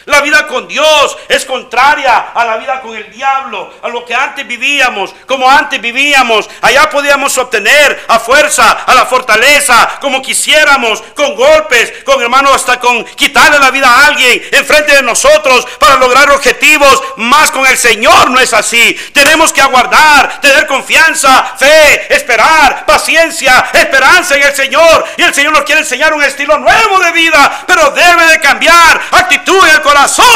La vida con Dios es contraria a la vida con el diablo, a lo que antes vivíamos, como antes vivíamos. Allá podíamos obtener a fuerza, a la fortaleza, como quisiéramos, con golpes, con hermanos, hasta con quitarle la vida a alguien enfrente de nosotros para lograr objetivos. Más con el Señor no es así. Tenemos que aguardar, tener confianza, fe, esperar, paciencia, esperanza en el Señor. Y el Señor nos quiere enseñar un estilo nuevo de vida, pero debe de cambiar actitud y el corazón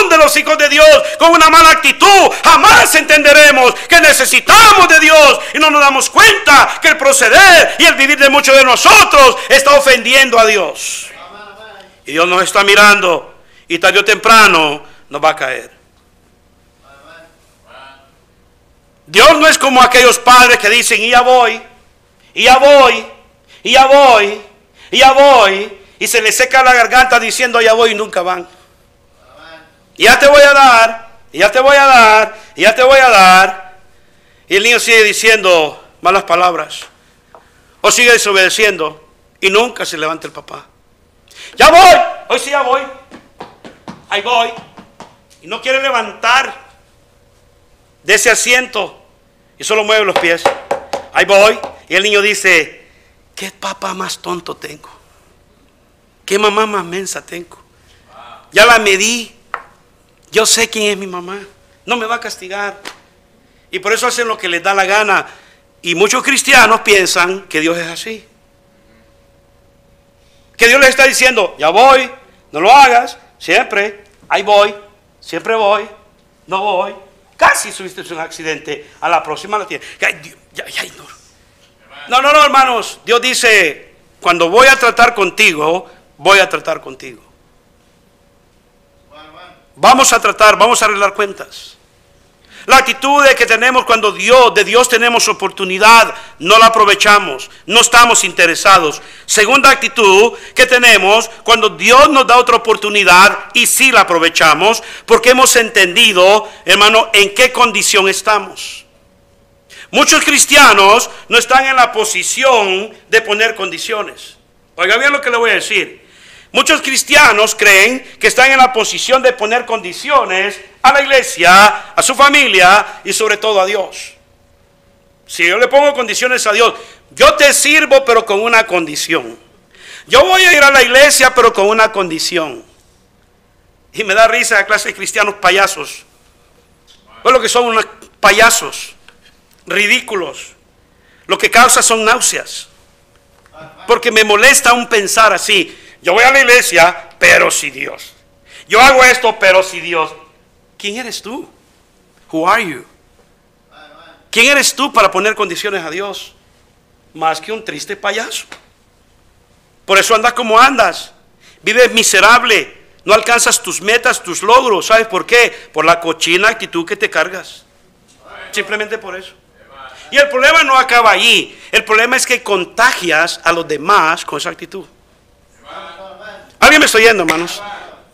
de los hijos de Dios con una mala actitud, jamás entenderemos que necesitamos de Dios y no nos damos cuenta que el proceder y el vivir de muchos de nosotros está ofendiendo a Dios. Y Dios nos está mirando y tarde o temprano nos va a caer. Dios no es como aquellos padres que dicen, y ya voy, y ya voy, y ya voy, y ya voy, y se les seca la garganta diciendo, ya voy, y nunca van. Y ya te voy a dar, ya te voy a dar, ya te voy a dar. Y el niño sigue diciendo malas palabras, o sigue desobedeciendo, y nunca se levanta el papá. Ya voy, hoy sí ya voy, ahí voy, y no quiere levantar de ese asiento y solo mueve los pies. Ahí voy. Y el niño dice, ¿qué papá más tonto tengo? ¿Qué mamá más mensa tengo? Ya la medí. Yo sé quién es mi mamá. No me va a castigar. Y por eso hacen lo que les da la gana. Y muchos cristianos piensan que Dios es así. Que Dios les está diciendo, ya voy, no lo hagas, siempre, ahí voy, siempre voy, no voy, Casi subiste un accidente. A la próxima la tienes. no. no, no, hermanos. Dios dice, cuando voy a tratar contigo, voy a tratar contigo. Vamos a tratar, vamos a arreglar cuentas. La actitud de que tenemos cuando Dios, de Dios tenemos oportunidad, no la aprovechamos, no estamos interesados. Segunda actitud que tenemos cuando Dios nos da otra oportunidad y sí la aprovechamos, porque hemos entendido, hermano, en qué condición estamos. Muchos cristianos no están en la posición de poner condiciones. Oiga bien lo que le voy a decir. Muchos cristianos creen que están en la posición de poner condiciones a la iglesia, a su familia y sobre todo a Dios. Si yo le pongo condiciones a Dios, yo te sirvo pero con una condición. Yo voy a ir a la iglesia pero con una condición. Y me da risa la clase de cristianos payasos. Pues lo que son unos payasos, ridículos. Lo que causa son náuseas. Porque me molesta un pensar así. Yo voy a la iglesia, pero si Dios. Yo hago esto, pero si Dios. ¿Quién eres tú? Who are you? ¿Quién eres tú para poner condiciones a Dios? Más que un triste payaso. Por eso andas como andas. Vives miserable. No alcanzas tus metas, tus logros. ¿Sabes por qué? Por la cochina actitud que te cargas. Simplemente por eso. Y el problema no acaba allí. El problema es que contagias a los demás con esa actitud. ¿Alguien me está oyendo, hermanos?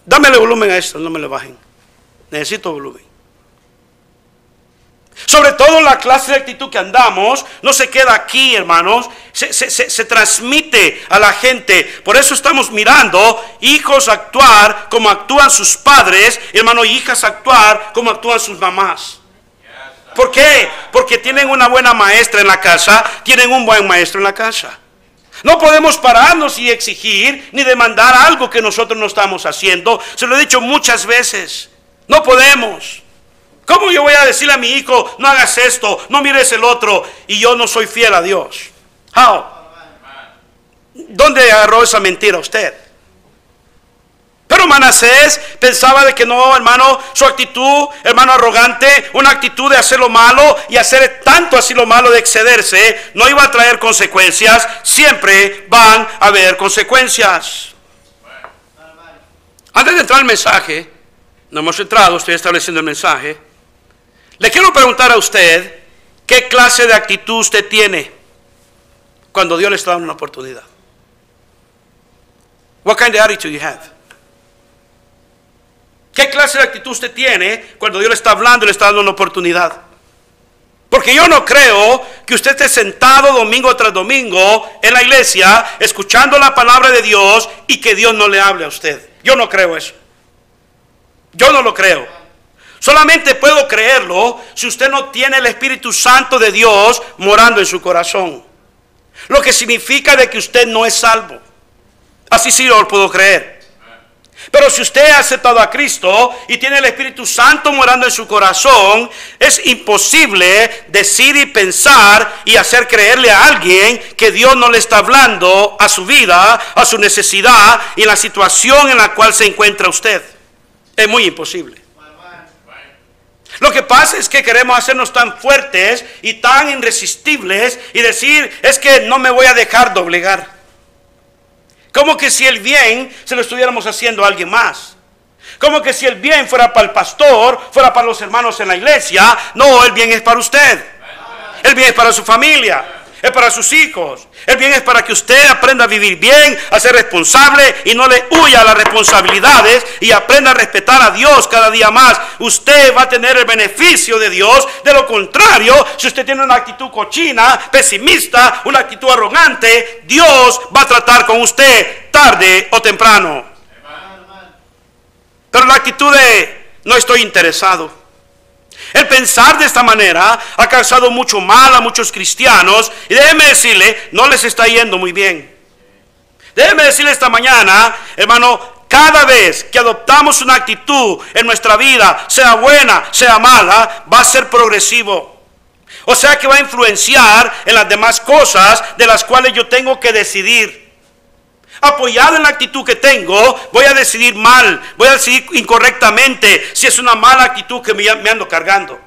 Dámele volumen a esto, no me lo bajen. Necesito volumen. Sobre todo la clase de actitud que andamos, no se queda aquí, hermanos, se, se, transmite a la gente. Por eso estamos mirando hijos actuar como actúan sus padres, hermanos, y hijas actuar como actúan sus mamás. ¿Por qué? Porque tienen una buena maestra en la casa, tienen un buen maestro en la casa. No podemos pararnos y exigir ni demandar algo que nosotros no estamos haciendo. Se lo he dicho muchas veces. No podemos. ¿Cómo yo voy a decirle a mi hijo, no hagas esto, no mires el otro, y yo no soy fiel a Dios? How? ¿Dónde agarró esa mentira usted? Pero Manasés pensaba de que no, hermano, su actitud, hermano arrogante, una actitud de hacer lo malo y hacer tanto así lo malo de excederse, no iba a traer consecuencias, siempre van a haber consecuencias. Antes de entrar al mensaje, no hemos entrado, estoy estableciendo el mensaje, le quiero preguntar a usted, ¿qué clase de actitud usted tiene cuando Dios le está dando una oportunidad? What kind of attitude you have? ¿Qué clase de actitud usted tiene cuando Dios le está hablando y le está dando una oportunidad? Porque yo no creo que usted esté sentado domingo tras domingo en la iglesia escuchando la palabra de Dios y que Dios no le hable a usted. Yo no creo eso. Yo no lo creo. Solamente puedo creerlo si usted no tiene el Espíritu Santo de Dios morando en su corazón. Lo que significa de que usted no es salvo. Así sí lo puedo creer. Pero si usted ha aceptado a Cristo y tiene el Espíritu Santo morando en su corazón, es imposible decir y pensar y hacer creerle a alguien que Dios no le está hablando a su vida, a su necesidad y la situación en la cual se encuentra usted. Es muy imposible. Lo que pasa es que queremos hacernos tan fuertes y tan irresistibles y decir, es que no me voy a dejar doblegar. Como que si el bien se lo estuviéramos haciendo a alguien más. Como que si el bien fuera para el pastor, fuera para los hermanos en la iglesia. No, el bien es para usted. El bien es para su familia es para sus hijos. El bien es para que usted aprenda a vivir bien, a ser responsable y no le huya a las responsabilidades y aprenda a respetar a Dios cada día más. Usted va a tener el beneficio de Dios. De lo contrario, si usted tiene una actitud cochina, pesimista, una actitud arrogante, Dios va a tratar con usted tarde o temprano. Pero la actitud de no estoy interesado. El pensar de esta manera ha causado mucho mal a muchos cristianos y déjeme decirle, no les está yendo muy bien. Déjeme decirle esta mañana, hermano, cada vez que adoptamos una actitud en nuestra vida, sea buena, sea mala, va a ser progresivo. O sea que va a influenciar en las demás cosas de las cuales yo tengo que decidir apoyado en la actitud que tengo, voy a decidir mal, voy a decidir incorrectamente si es una mala actitud que me, ando cargando.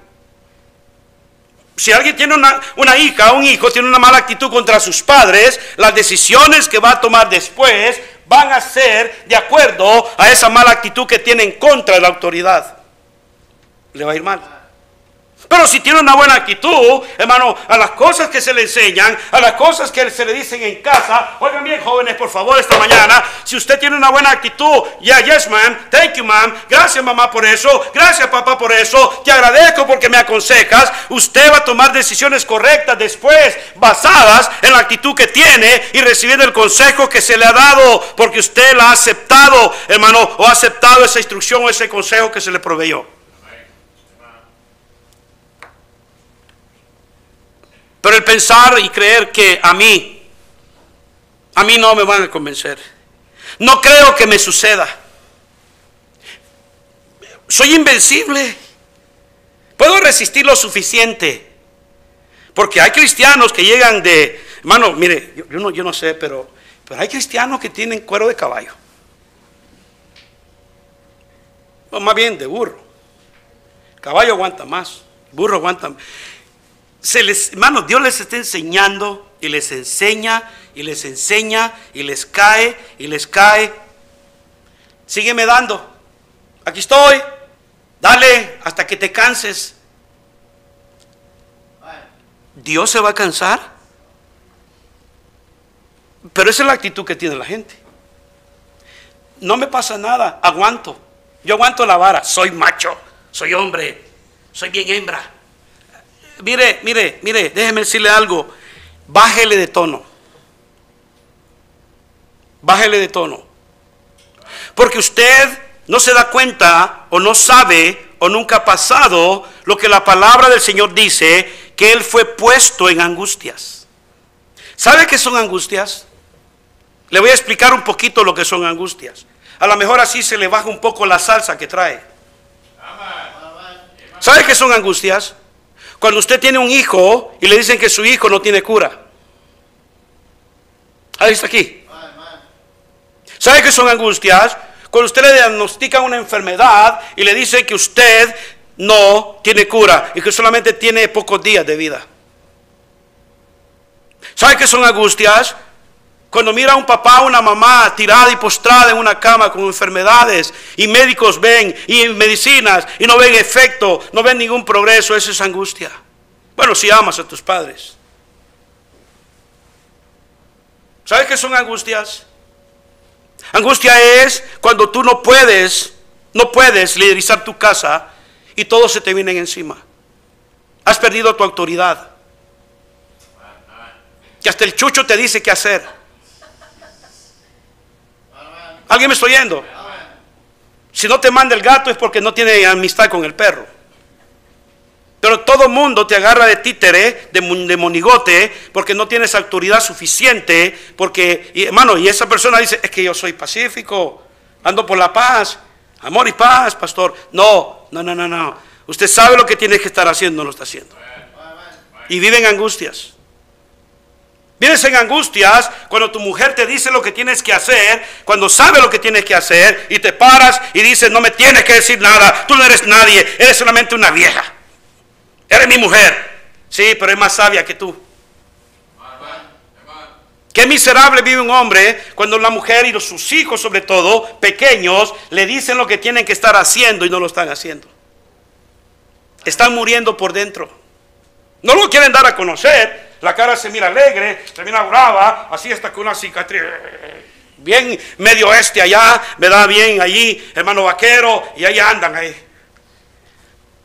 Si alguien tiene una, una hija, un hijo, tiene una mala actitud contra sus padres, las decisiones que va a tomar después van a ser de acuerdo a esa mala actitud que tiene en contra de la autoridad. Le va a ir mal. Pero si tiene una buena actitud, hermano, a las cosas que se le enseñan, a las cosas que se le dicen en casa, oigan bien jóvenes, por favor, esta mañana, si usted tiene una buena actitud, ya, yes, ma'am, thank you, ma'am, gracias, mamá, por eso, gracias, papá, por eso, te agradezco porque me aconsejas, usted va a tomar decisiones correctas después, basadas en la actitud que tiene y recibiendo el consejo que se le ha dado, porque usted la ha aceptado, hermano, o ha aceptado esa instrucción o ese consejo que se le proveyó. Pero el pensar y creer que a mí, a mí no me van a convencer. No creo que me suceda. Soy invencible. Puedo resistir lo suficiente. Porque hay cristianos que llegan de, hermano, mire, yo, no, yo no sé, pero, pero hay cristianos que tienen cuero de caballo. O más bien de burro. caballo aguanta más, burro aguanta más se les, hermanos, Dios les está enseñando y les enseña y les enseña y les cae y les cae. Sígueme dando. Aquí estoy. Dale hasta que te canses. Dios se va a cansar. Pero esa es la actitud que tiene la gente. No me pasa nada, aguanto. Yo aguanto la vara. Soy macho, soy hombre, soy bien hembra mire, mire, mire, déjeme decirle algo. Bájele de tono. Bájele de tono. Porque usted no se da cuenta o no sabe o nunca ha pasado lo que la palabra del Señor dice, que Él fue puesto en angustias. ¿Sabe qué son angustias? Le voy a explicar un poquito lo que son angustias. A lo mejor así se le baja un poco la salsa que trae. ¿Sabe qué son angustias? Cuando usted tiene un hijo y le dicen que su hijo no tiene cura. Ahí está aquí. ¿Sabe qué son angustias? Cuando usted le diagnostica una enfermedad y le dice que usted no tiene cura y que solamente tiene pocos días de vida. ¿Sabe qué son angustias? Cuando mira a un papá o una mamá tirada y postrada en una cama con enfermedades y médicos ven y medicinas y no ven efecto, no ven ningún progreso, eso es angustia. Bueno, si amas a tus padres. ¿Sabes qué son angustias? Angustia es cuando tú no puedes, no puedes liderizar tu casa y todos se te vienen encima. Has perdido tu autoridad. Que hasta el chucho te dice qué hacer. ¿Alguien me está oyendo? Si no te manda el gato es porque no tiene amistad con el perro. Pero todo mundo te agarra de títere, de, monigote, porque no tienes autoridad suficiente. Porque, hermano, y esa persona dice, es que yo soy pacífico, ando por la paz, amor y paz, pastor. No, no, no, no, no. Usted sabe lo que tiene que estar haciendo, no lo está haciendo. Y viven angustias. Vienes en angustias cuando tu mujer te dice lo que tienes que hacer, cuando sabe lo que tienes que hacer y te paras y dices, no me tienes que decir nada, tú no eres nadie, eres solamente una vieja. Eres mi mujer. Sí, pero es más sabia que tú. Qué miserable vive un hombre cuando la mujer y sus hijos, sobre todo, pequeños, le dicen lo que tienen que estar haciendo y no lo están haciendo. Están muriendo por dentro. No lo quieren dar a conocer. La cara se mira alegre, se mira brava, así está con una cicatriz. Bien medio este allá, me da bien allí, hermano vaquero, y ahí andan ahí.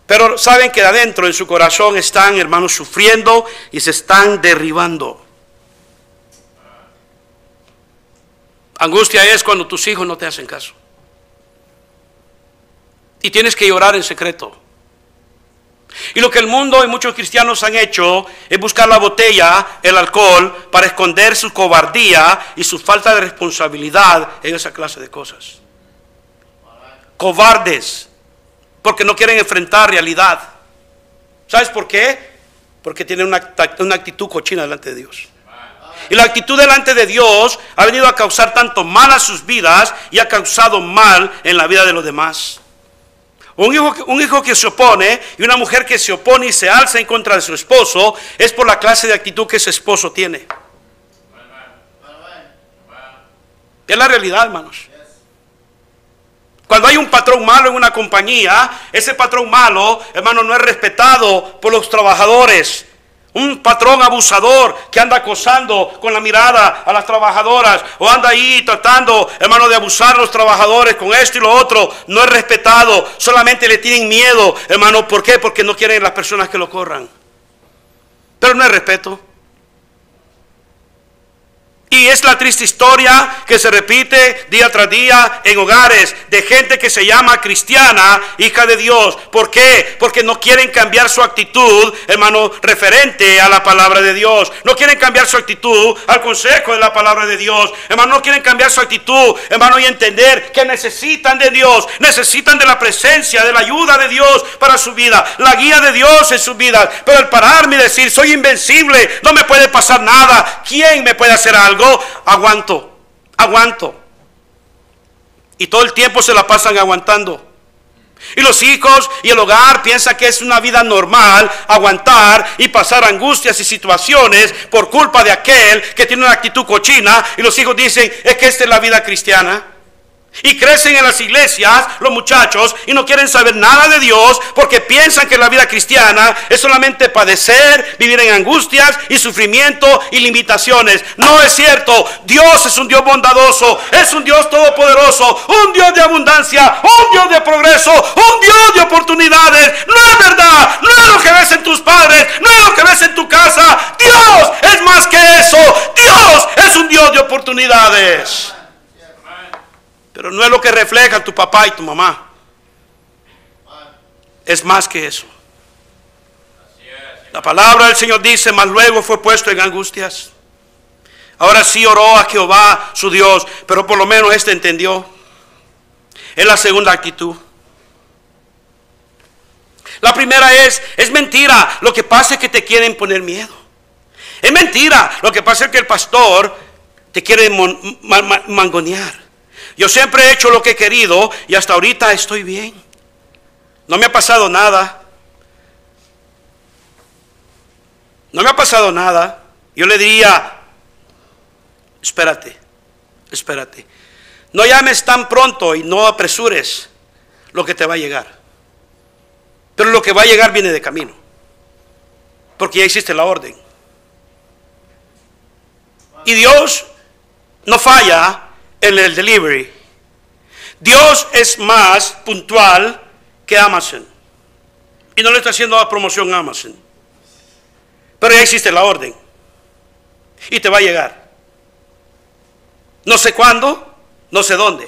Pero saben que adentro en su corazón están, hermanos, sufriendo y se están derribando. Angustia es cuando tus hijos no te hacen caso. Y tienes que llorar en secreto. Y lo que el mundo y muchos cristianos han hecho es buscar la botella, el alcohol, para esconder su cobardía y su falta de responsabilidad en esa clase de cosas. Cobardes, porque no quieren enfrentar realidad. ¿Sabes por qué? Porque tienen una, una actitud cochina delante de Dios. Y la actitud delante de Dios ha venido a causar tanto mal a sus vidas y ha causado mal en la vida de los demás. Un hijo, que se opone y una mujer que se opone y se alza en contra de su esposo es por la clase de actitud que ese esposo tiene. Es la realidad, hermanos. Cuando hay un patrón malo en una compañía, ese patrón malo, hermano, no es respetado por los trabajadores. Un patrón abusador que anda acosando con la mirada a las trabajadoras o anda ahí tratando, hermano, de abusar a los trabajadores con esto y lo otro, no es respetado, solamente le tienen miedo, hermano, ¿por qué? Porque no quieren las personas que lo corran. Pero no es respeto. Y es la triste historia que se repite día tras día en hogares de gente que se llama cristiana, hija de Dios. ¿Por qué? Porque no quieren cambiar su actitud, hermano, referente a la palabra de Dios. No quieren cambiar su actitud al consejo de la palabra de Dios. Hermano, no quieren cambiar su actitud, hermano, y entender que necesitan de Dios, necesitan de la presencia, de la ayuda de Dios para su vida, la guía de Dios en su vida. Pero el pararme y decir, soy invencible, no me puede pasar nada, ¿quién me puede hacer algo? Aguanto, aguanto. Y todo el tiempo se la pasan aguantando. Y los hijos y el hogar piensan que es una vida normal aguantar y pasar angustias y situaciones por culpa de aquel que tiene una actitud cochina. Y los hijos dicen, es que esta es la vida cristiana. Y crecen en las iglesias los muchachos y no quieren saber nada de Dios porque piensan que la vida cristiana es solamente padecer, vivir en angustias y sufrimiento y limitaciones. No es cierto. Dios es un Dios bondadoso, es un Dios todopoderoso, un Dios de abundancia, un Dios de progreso, un Dios de oportunidades. No es verdad, no es lo que ves en tus padres, no es lo que ves en tu casa. Dios es más que eso. Dios es un Dios de oportunidades. Pero no es lo que refleja tu papá y tu mamá. Es más que eso. La palabra del Señor dice, mas luego fue puesto en angustias. Ahora sí oró a Jehová, su Dios, pero por lo menos este entendió. Es la segunda actitud. La primera es, es mentira. Lo que pasa es que te quieren poner miedo. Es mentira. Lo que pasa es que el pastor te quiere mangonear. Yo siempre he hecho lo que he querido y hasta ahorita estoy bien. No me ha pasado nada. No me ha pasado nada. Yo le diría, espérate, espérate. No llames tan pronto y no apresures lo que te va a llegar. Pero lo que va a llegar viene de camino. Porque ya hiciste la orden. Y Dios no falla en el delivery. Dios es más puntual que Amazon. Y no le está haciendo la promoción a Amazon. Pero ya existe la orden. Y te va a llegar. No sé cuándo, no sé dónde.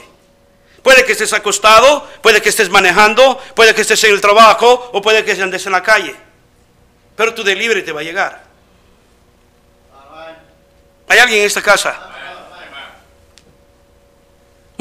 Puede que estés acostado, puede que estés manejando, puede que estés en el trabajo o puede que andes en la calle. Pero tu delivery te va a llegar. ¿Hay alguien en esta casa?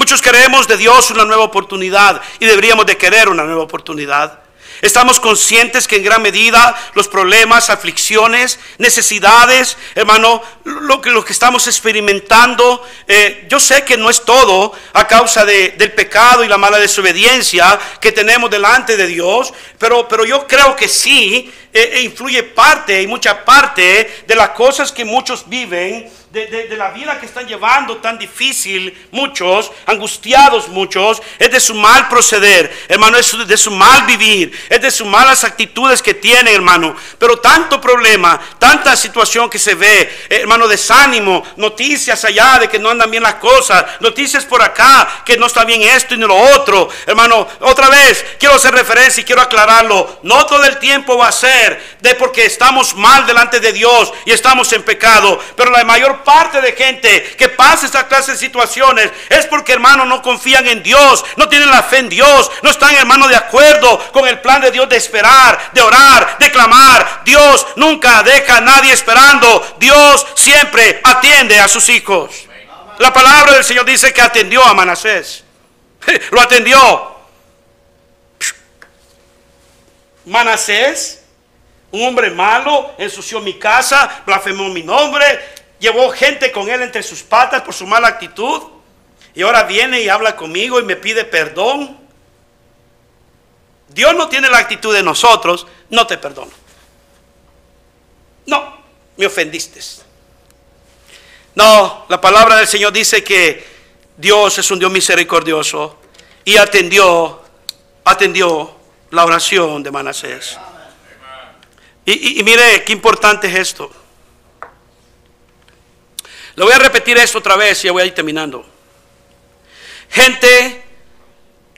Muchos queremos de Dios una nueva oportunidad y deberíamos de querer una nueva oportunidad. Estamos conscientes que en gran medida los problemas, aflicciones, necesidades, hermano, lo que, que estamos experimentando, eh, yo sé que no es todo a causa de, del pecado y la mala desobediencia que tenemos delante de Dios, pero, pero yo creo que sí eh, eh, influye parte y mucha parte de las cosas que muchos viven de, la vida que están llevando tan difícil, muchos, angustiados muchos, es de su mal proceder, hermano, es de su mal vivir, es de sus malas actitudes que tienen, hermano. Pero tanto problema, tanta situación que se ve, hermano, desánimo, noticias allá de que no andan bien las cosas, noticias por acá que no está bien esto y no lo otro. Hermano, otra vez, quiero hacer referencia y quiero aclararlo. No todo el tiempo va a ser de porque estamos mal delante de Dios y estamos en pecado, pero la mayor parte de gente que pasa esta clase de situaciones es porque, hermanos, no confían en Dios, no tienen la fe en Dios, no están, hermano, de acuerdo con el plan de Dios de esperar, de orar, de clamar. Dios nunca deja a nadie esperando. Dios siempre atiende a sus hijos. La palabra del Señor dice que atendió a Manasés. Lo atendió. Manasés, un hombre malo, ensució mi casa, blasfemó mi nombre, llevó gente con él entre sus patas por su mala actitud. Y ahora viene y habla conmigo y me pide perdón. Dios no tiene la actitud de nosotros, no te perdono. No, me ofendiste. No, la palabra del Señor dice que Dios es un Dios misericordioso y atendió, atendió la oración de Manasés. Y, mire qué importante es esto. Le voy a repetir esto otra vez y ya voy a ir terminando. Gente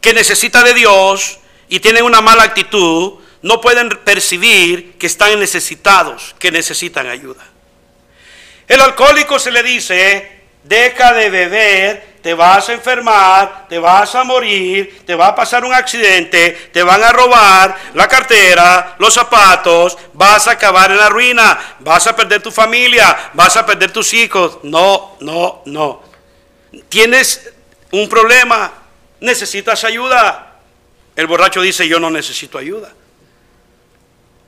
que necesita de Dios y tienen una mala actitud, no pueden percibir que están necesitados, que necesitan ayuda. El alcohólico se le dice, deja de beber, te vas a enfermar, te vas a morir, te va a pasar un accidente, te van a robar la cartera, los zapatos, vas a acabar en la ruina, vas a perder tu familia, vas a perder tus hijos. No, no, no. Tienes un problema, necesitas ayuda. El borracho dice, yo no necesito ayuda.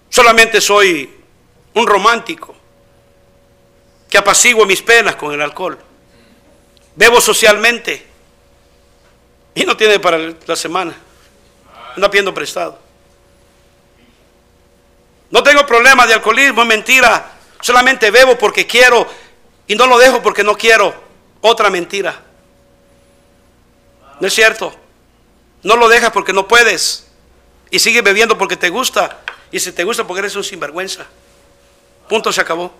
Solamente soy un romántico que apaciguo mis penas con el alcohol. Bebo socialmente. Y no tiene para la semana. Anda pidiendo prestado. No tengo problema de alcoholismo, es mentira. Solamente bebo porque quiero y no lo dejo porque no quiero. Otra mentira. No es cierto. No lo dejas porque no puedes. Y sigues bebiendo porque te gusta. Y si te gusta porque eres un sinvergüenza. Punto, se acabó.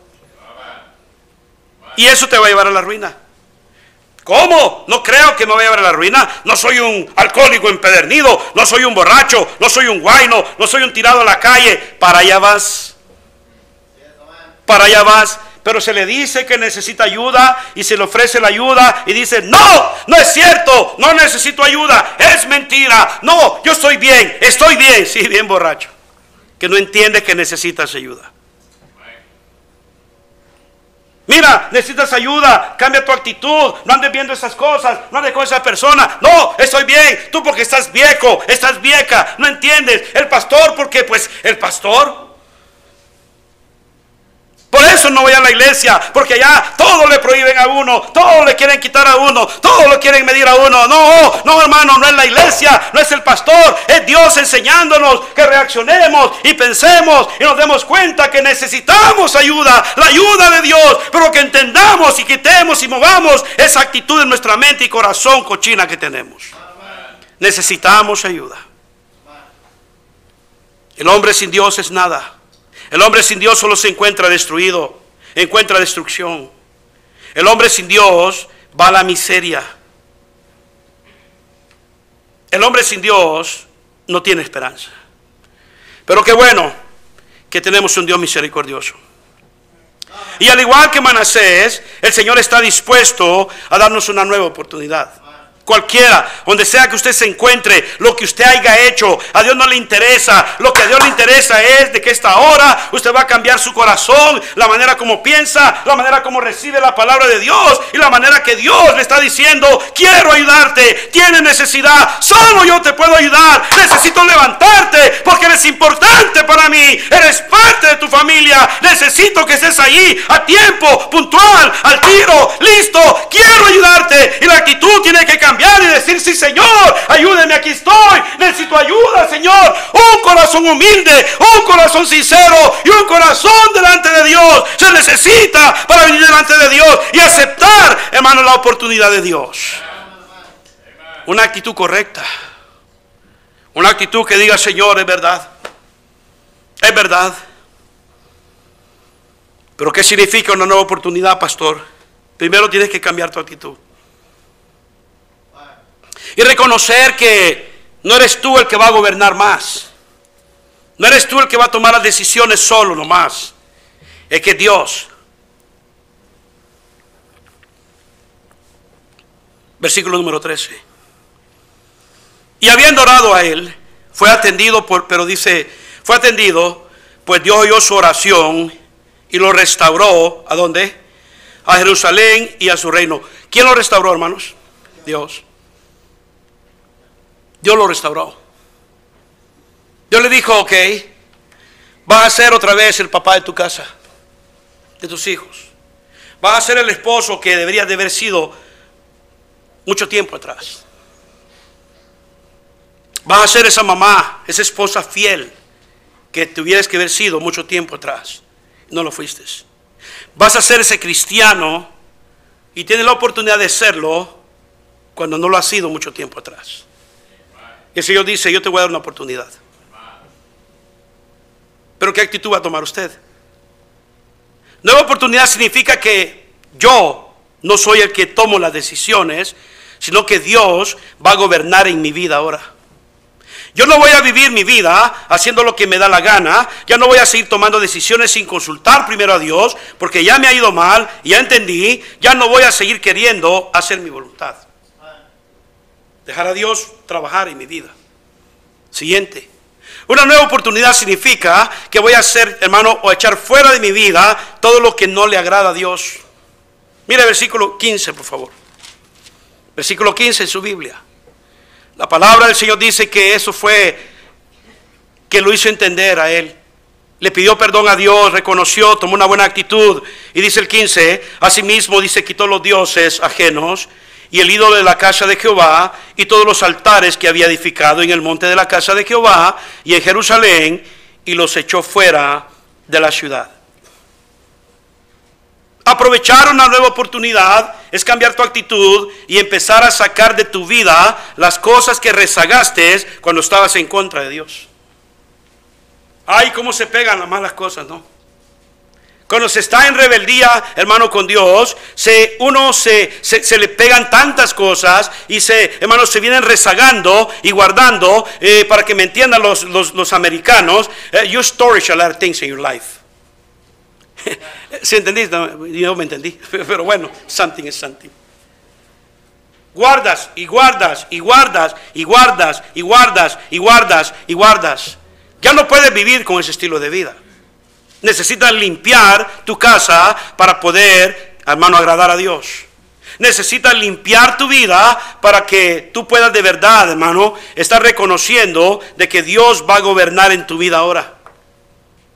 Y eso te va a llevar a la ruina. ¿Cómo? No creo que me vaya a ver la ruina. No soy un alcohólico empedernido, no soy un borracho, no soy un guayno, no soy un tirado a la calle. Para allá vas. Para allá vas. Pero se le dice que necesita ayuda y se le ofrece la ayuda y dice, no, no es cierto, no necesito ayuda, es mentira. No, yo estoy bien, estoy bien, sí, bien borracho. Que no entiende que necesitas ayuda. Mira, necesitas ayuda, cambia tu actitud, no andes viendo esas cosas, no andes con esa persona. No, estoy bien, tú porque estás viejo, estás vieja, no entiendes. El pastor porque pues el pastor por eso no voy a la iglesia, porque allá todo le prohíben a uno, todo le quieren quitar a uno, todo lo quieren medir a uno. No, no hermano, no es la iglesia, no es el pastor, es Dios enseñándonos que reaccionemos y pensemos y nos demos cuenta que necesitamos ayuda, la ayuda de Dios, pero que entendamos y quitemos y movamos esa actitud en nuestra mente y corazón cochina que tenemos. Necesitamos ayuda. El hombre sin Dios es nada. El hombre sin Dios solo se encuentra destruido, encuentra destrucción. El hombre sin Dios va a la miseria. El hombre sin Dios no tiene esperanza. Pero qué bueno que tenemos un Dios misericordioso. Y al igual que Manasés, el Señor está dispuesto a darnos una nueva oportunidad. Cualquiera, donde sea que usted se encuentre, lo que usted haya hecho, a Dios no le interesa. Lo que a Dios le interesa es de que esta hora usted va a cambiar su corazón, la manera como piensa, la manera como recibe la palabra de Dios y la manera que Dios le está diciendo, quiero ayudarte, tiene necesidad, solo yo te puedo ayudar, necesito levantarte porque eres importante para mí, eres parte de tu familia, necesito que estés ahí a tiempo, puntual, al tiro, listo, quiero ayudarte y la actitud tiene que cambiar y decir, sí Señor, ayúdeme, aquí estoy, necesito ayuda Señor. Un corazón humilde, un corazón sincero y un corazón delante de Dios se necesita para venir delante de Dios y aceptar, hermano, la oportunidad de Dios. Una actitud correcta. Una actitud que diga, Señor, es verdad. Es verdad. Pero ¿qué significa una nueva oportunidad, pastor? Primero tienes que cambiar tu actitud. Y reconocer que no eres tú el que va a gobernar más. No eres tú el que va a tomar las decisiones solo nomás. Es que Dios. Versículo número 13. Y habiendo orado a él, fue atendido por, pero dice, fue atendido, pues Dios oyó su oración y lo restauró. ¿A dónde? A Jerusalén y a su reino. ¿Quién lo restauró, hermanos? Dios. Dios lo restauró. Dios le dijo, ok, vas a ser otra vez el papá de tu casa, de tus hijos. Vas a ser el esposo que deberías de haber sido mucho tiempo atrás. Vas a ser esa mamá, esa esposa fiel que tuvieras que haber sido mucho tiempo atrás. No lo fuiste. Vas a ser ese cristiano y tienes la oportunidad de serlo cuando no lo has sido mucho tiempo atrás. Y el Señor dice, yo te voy a dar una oportunidad. Pero ¿qué actitud va a tomar usted? Nueva oportunidad significa que yo no soy el que tomo las decisiones, sino que Dios va a gobernar en mi vida ahora. Yo no voy a vivir mi vida haciendo lo que me da la gana. Ya no voy a seguir tomando decisiones sin consultar primero a Dios, porque ya me ha ido mal, ya entendí. Ya no voy a seguir queriendo hacer mi voluntad. Dejar a Dios trabajar en mi vida. Siguiente. Una nueva oportunidad significa que voy a hacer, hermano, o echar fuera de mi vida todo lo que no le agrada a Dios. Mira el versículo 15, por favor. Versículo 15 en su Biblia. La palabra del Señor dice que eso fue que lo hizo entender a él. Le pidió perdón a Dios, reconoció, tomó una buena actitud. Y dice el 15, asimismo dice, quitó los dioses ajenos y el ídolo de la casa de Jehová y todos los altares que había edificado en el monte de la casa de Jehová y en Jerusalén y los echó fuera de la ciudad. Aprovechar una nueva oportunidad es cambiar tu actitud y empezar a sacar de tu vida las cosas que rezagaste cuando estabas en contra de Dios. Ay, cómo se pegan las malas cosas, ¿no? Cuando se está en rebeldía, hermano, con Dios, se, uno se, se, le pegan tantas cosas y se, hermano, se vienen rezagando y guardando, eh, para que me entiendan los, los, americanos, eh, you storage a lot of things in your life. ¿Sí entendí? No, yo me entendí, pero bueno, something is something. Guardas y guardas y guardas y guardas y guardas y guardas y guardas. Ya no puedes vivir con ese estilo de vida. Necesitas limpiar tu casa para poder, hermano, agradar a Dios. Necesitas limpiar tu vida para que tú puedas de verdad, hermano, estar reconociendo de que Dios va a gobernar en tu vida ahora.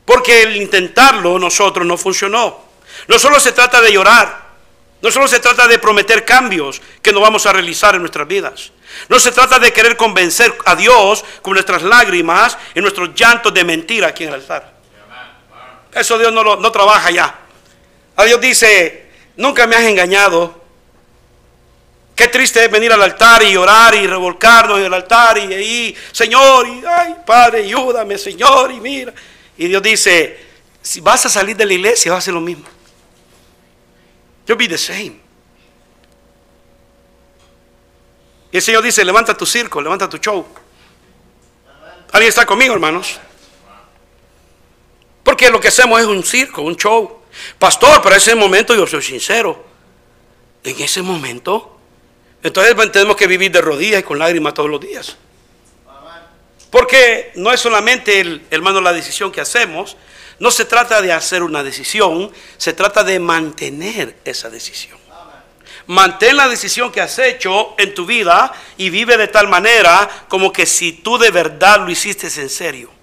Porque el intentarlo nosotros no funcionó. No solo se trata de llorar, no solo se trata de prometer cambios que no vamos a realizar en nuestras vidas. No se trata de querer convencer a Dios con nuestras lágrimas y nuestros llantos de mentira aquí en el altar. Eso Dios no, no trabaja ya. A Dios dice, nunca me has engañado. Qué triste es venir al altar y orar y revolcarnos en el altar y ahí, Señor, y ay, Padre, ayúdame, Señor, y mira. Y Dios dice, si vas a salir de la iglesia, vas a hacer lo mismo. You'll be the same. Y el Señor dice, levanta tu circo, levanta tu show. ¿Alguien está conmigo, hermanos? Porque lo que hacemos es un circo, un show. Pastor, pero en ese momento yo soy sincero. En ese momento Entonces tenemos que vivir de rodillas y con lágrimas todos los días. Porque no es solamente, el, hermano, la decisión que hacemos, no se trata de hacer una decisión, se trata de mantener esa decisión. Mantén la decisión que has hecho en tu vida y vive de tal manera como que si tú de verdad lo hiciste en serio.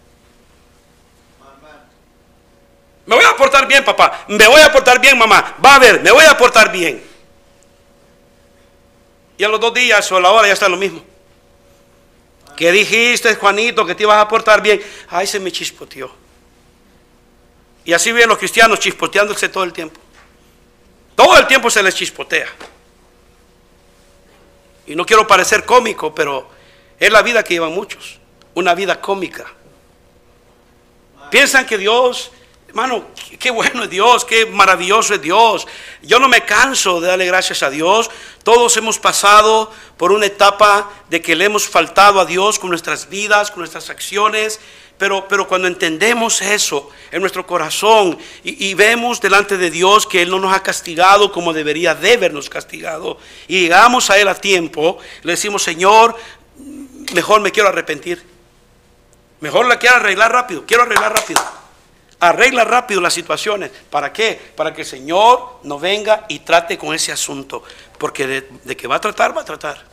Me voy a portar bien, papá. Me voy a portar bien, mamá. Va a ver, me voy a portar bien. Y a los dos días o a la hora ya está lo mismo. ¿Qué dijiste, Juanito, que te ibas a portar bien? Ay, se me chispoteó. Y así viven los cristianos chispoteándose todo el tiempo. Todo el tiempo se les chispotea. Y no quiero parecer cómico, pero es la vida que llevan muchos. Una vida cómica. Piensan que Dios Hermano, qué bueno es Dios, qué maravilloso es Dios. Yo no me canso de darle gracias a Dios. Todos hemos pasado por una etapa de que le hemos faltado a Dios con nuestras vidas, con nuestras acciones. Pero, pero cuando entendemos eso en nuestro corazón y, y, vemos delante de Dios que Él no nos ha castigado como debería de habernos castigado y llegamos a Él a tiempo, le decimos, Señor, mejor me quiero arrepentir. Mejor la quiero arreglar rápido, quiero arreglar rápido. Arregla rápido las situaciones. ¿Para qué? Para que el Señor no venga y trate con ese asunto. Porque de, que va a tratar, va a tratar.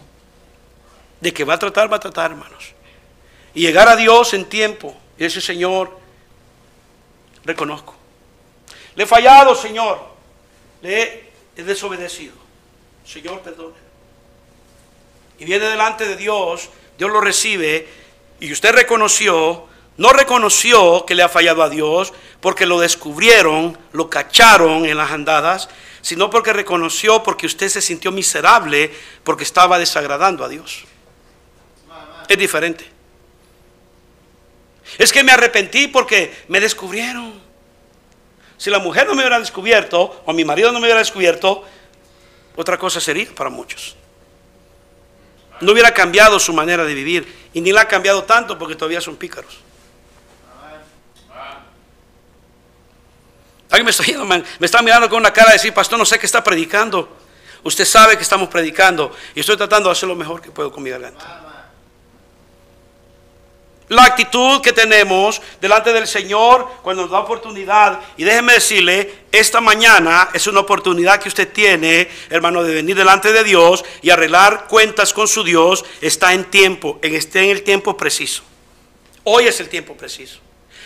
De que va a tratar, va a tratar, hermanos. Y llegar a Dios en tiempo. Y ese Señor, reconozco. Le he fallado, Señor. Le he desobedecido. Señor, perdone. Y viene delante de Dios, Dios lo recibe y usted reconoció no reconoció que le ha fallado a Dios porque lo descubrieron, lo cacharon en las andadas, sino porque reconoció porque usted se sintió miserable porque estaba desagradando a Dios. Es diferente. Es que me arrepentí porque me descubrieron. Si la mujer no me hubiera descubierto o mi marido no me hubiera descubierto, otra cosa sería para muchos. No hubiera cambiado su manera de vivir y ni la ha cambiado tanto porque todavía son pícaros. Alguien me está, me está mirando con una cara de decir, pastor, no sé qué está predicando. Usted sabe que estamos predicando y estoy tratando de hacer lo mejor que puedo con mi garganta. La actitud que tenemos delante del Señor cuando nos da oportunidad, y déjeme decirle, esta mañana es una oportunidad que usted tiene, hermano, de venir delante de Dios y arreglar cuentas con su Dios, está en tiempo, en, esté en el tiempo preciso. Hoy es el tiempo preciso.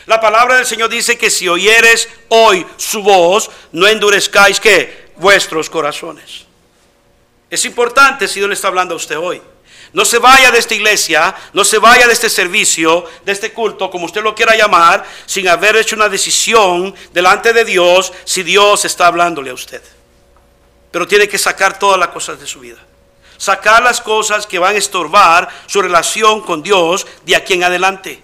La palabra del Señor dice que si oyeres hoy su voz, no endurezcáis que vuestros corazones. Es importante si Dios le está hablando a usted hoy. No se vaya de esta iglesia, no se vaya de este servicio, de este culto, como usted lo quiera llamar, sin haber hecho una decisión delante de Dios si Dios está hablándole a usted. Pero tiene que sacar todas las cosas de su vida. Sacar las cosas que van a estorbar su relación con Dios de aquí en adelante.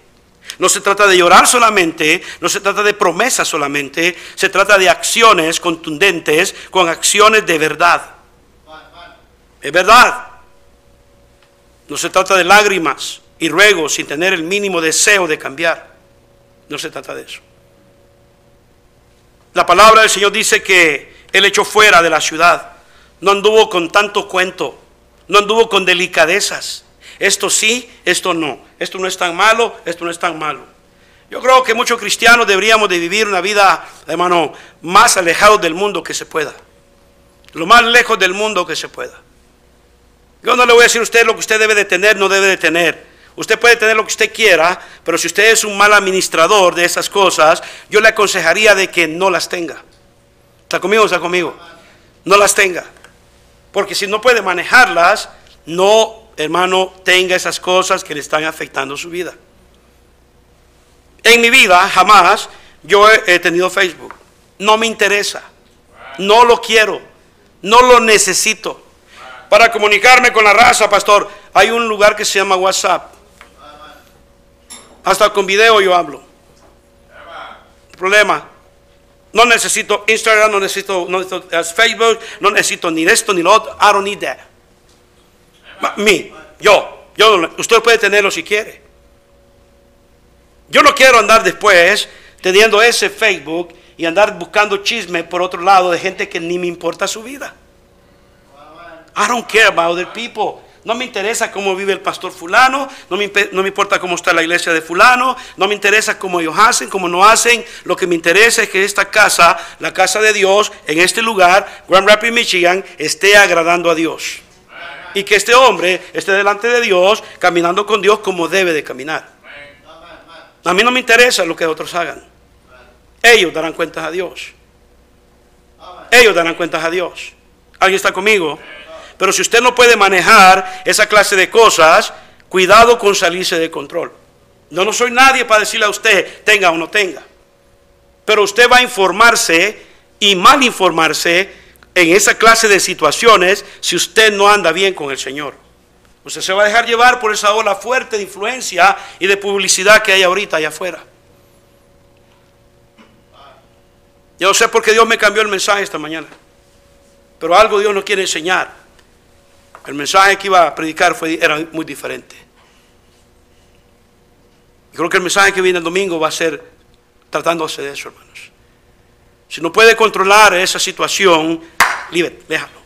No se trata de llorar solamente, no se trata de promesas solamente, se trata de acciones contundentes con acciones de verdad. Es verdad. No se trata de lágrimas y ruegos sin tener el mínimo deseo de cambiar. No se trata de eso. La palabra del Señor dice que Él echó fuera de la ciudad. No anduvo con tanto cuento, no anduvo con delicadezas. Esto sí, esto no. Esto no es tan malo, esto no es tan malo. Yo creo que muchos cristianos deberíamos de vivir una vida, hermano, más alejado del mundo que se pueda. Lo más lejos del mundo que se pueda. Yo no le voy a decir a usted lo que usted debe de tener, no debe de tener. Usted puede tener lo que usted quiera, pero si usted es un mal administrador de esas cosas, yo le aconsejaría de que no las tenga. ¿Está conmigo o está conmigo? No las tenga. Porque si no puede manejarlas, no hermano, tenga esas cosas que le están afectando su vida. En mi vida jamás yo he, tenido Facebook. No me interesa. No lo quiero. No lo necesito. Para comunicarme con la raza, pastor, hay un lugar que se llama WhatsApp. Hasta con video yo hablo. Problema. No necesito Instagram, no necesito, no necesito Facebook, no necesito ni esto ni lo otro. I don't need that. Mi, yo, yo, usted puede tenerlo si quiere. Yo no quiero andar después teniendo ese Facebook y andar buscando chisme por otro lado de gente que ni me importa su vida. I don't care about other people. No me interesa cómo vive el pastor fulano, no me, no me, importa cómo está la iglesia de fulano, no me interesa cómo ellos hacen, cómo no hacen. Lo que me interesa es que esta casa, la casa de Dios, en este lugar, Grand Rapids, Michigan, esté agradando a Dios. Y que este hombre esté delante de Dios, caminando con Dios como debe de caminar. A mí no me interesa lo que otros hagan. Ellos darán cuentas a Dios. Ellos darán cuentas a Dios. ¿Alguien está conmigo? Pero si usted no puede manejar esa clase de cosas, cuidado con salirse de control. No, no soy nadie para decirle a usted, tenga o no tenga. Pero usted va a informarse y mal informarse en esa clase de situaciones si usted no anda bien con el Señor. Usted se va a dejar llevar por esa ola fuerte de influencia y de publicidad que hay ahorita allá afuera. Yo no sé por qué Dios me cambió el mensaje esta mañana, pero algo Dios nos quiere enseñar. El mensaje que iba a predicar fue, era muy diferente. Y creo que el mensaje que viene el domingo va a ser tratándose de eso, hermanos. Si no puede controlar esa situación, libre, déjalo.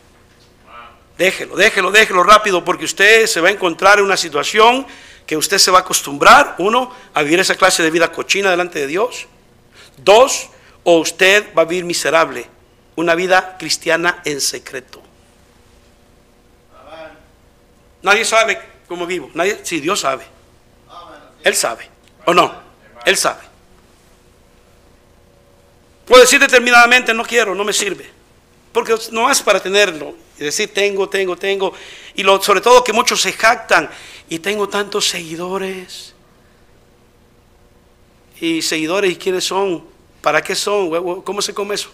Déjelo, déjelo, déjelo rápido, porque usted se va a encontrar en una situación que usted se va a acostumbrar, uno, a vivir esa clase de vida cochina delante de Dios. Dos, o usted va a vivir miserable, una vida cristiana en secreto. Nadie sabe cómo vivo. Nadie, sí, Dios sabe. Él sabe. ¿O no? Él sabe. Puedo decir determinadamente, no quiero, no me sirve. Porque no es para tenerlo. Y decir, tengo, tengo, tengo. Y lo, sobre todo que muchos se jactan. Y tengo tantos seguidores. Y seguidores, ¿y quiénes son? ¿Para qué son? ¿Cómo se come eso?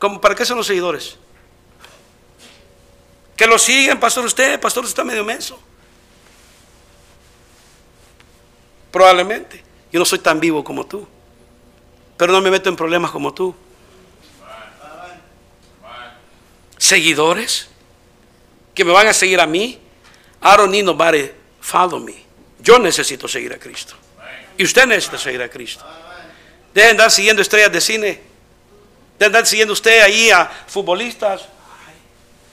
¿Cómo, ¿Para qué son los seguidores? Que lo siguen, pastor, usted, pastor, está medio menso. Probablemente. Yo no soy tan vivo como tú. Pero no me meto en problemas como tú. Seguidores que me van a seguir a mí. I don't need follow me. Yo necesito seguir a Cristo. Y usted necesita seguir a Cristo. Dejen de andar siguiendo estrellas de cine. De andar siguiendo usted ahí a futbolistas.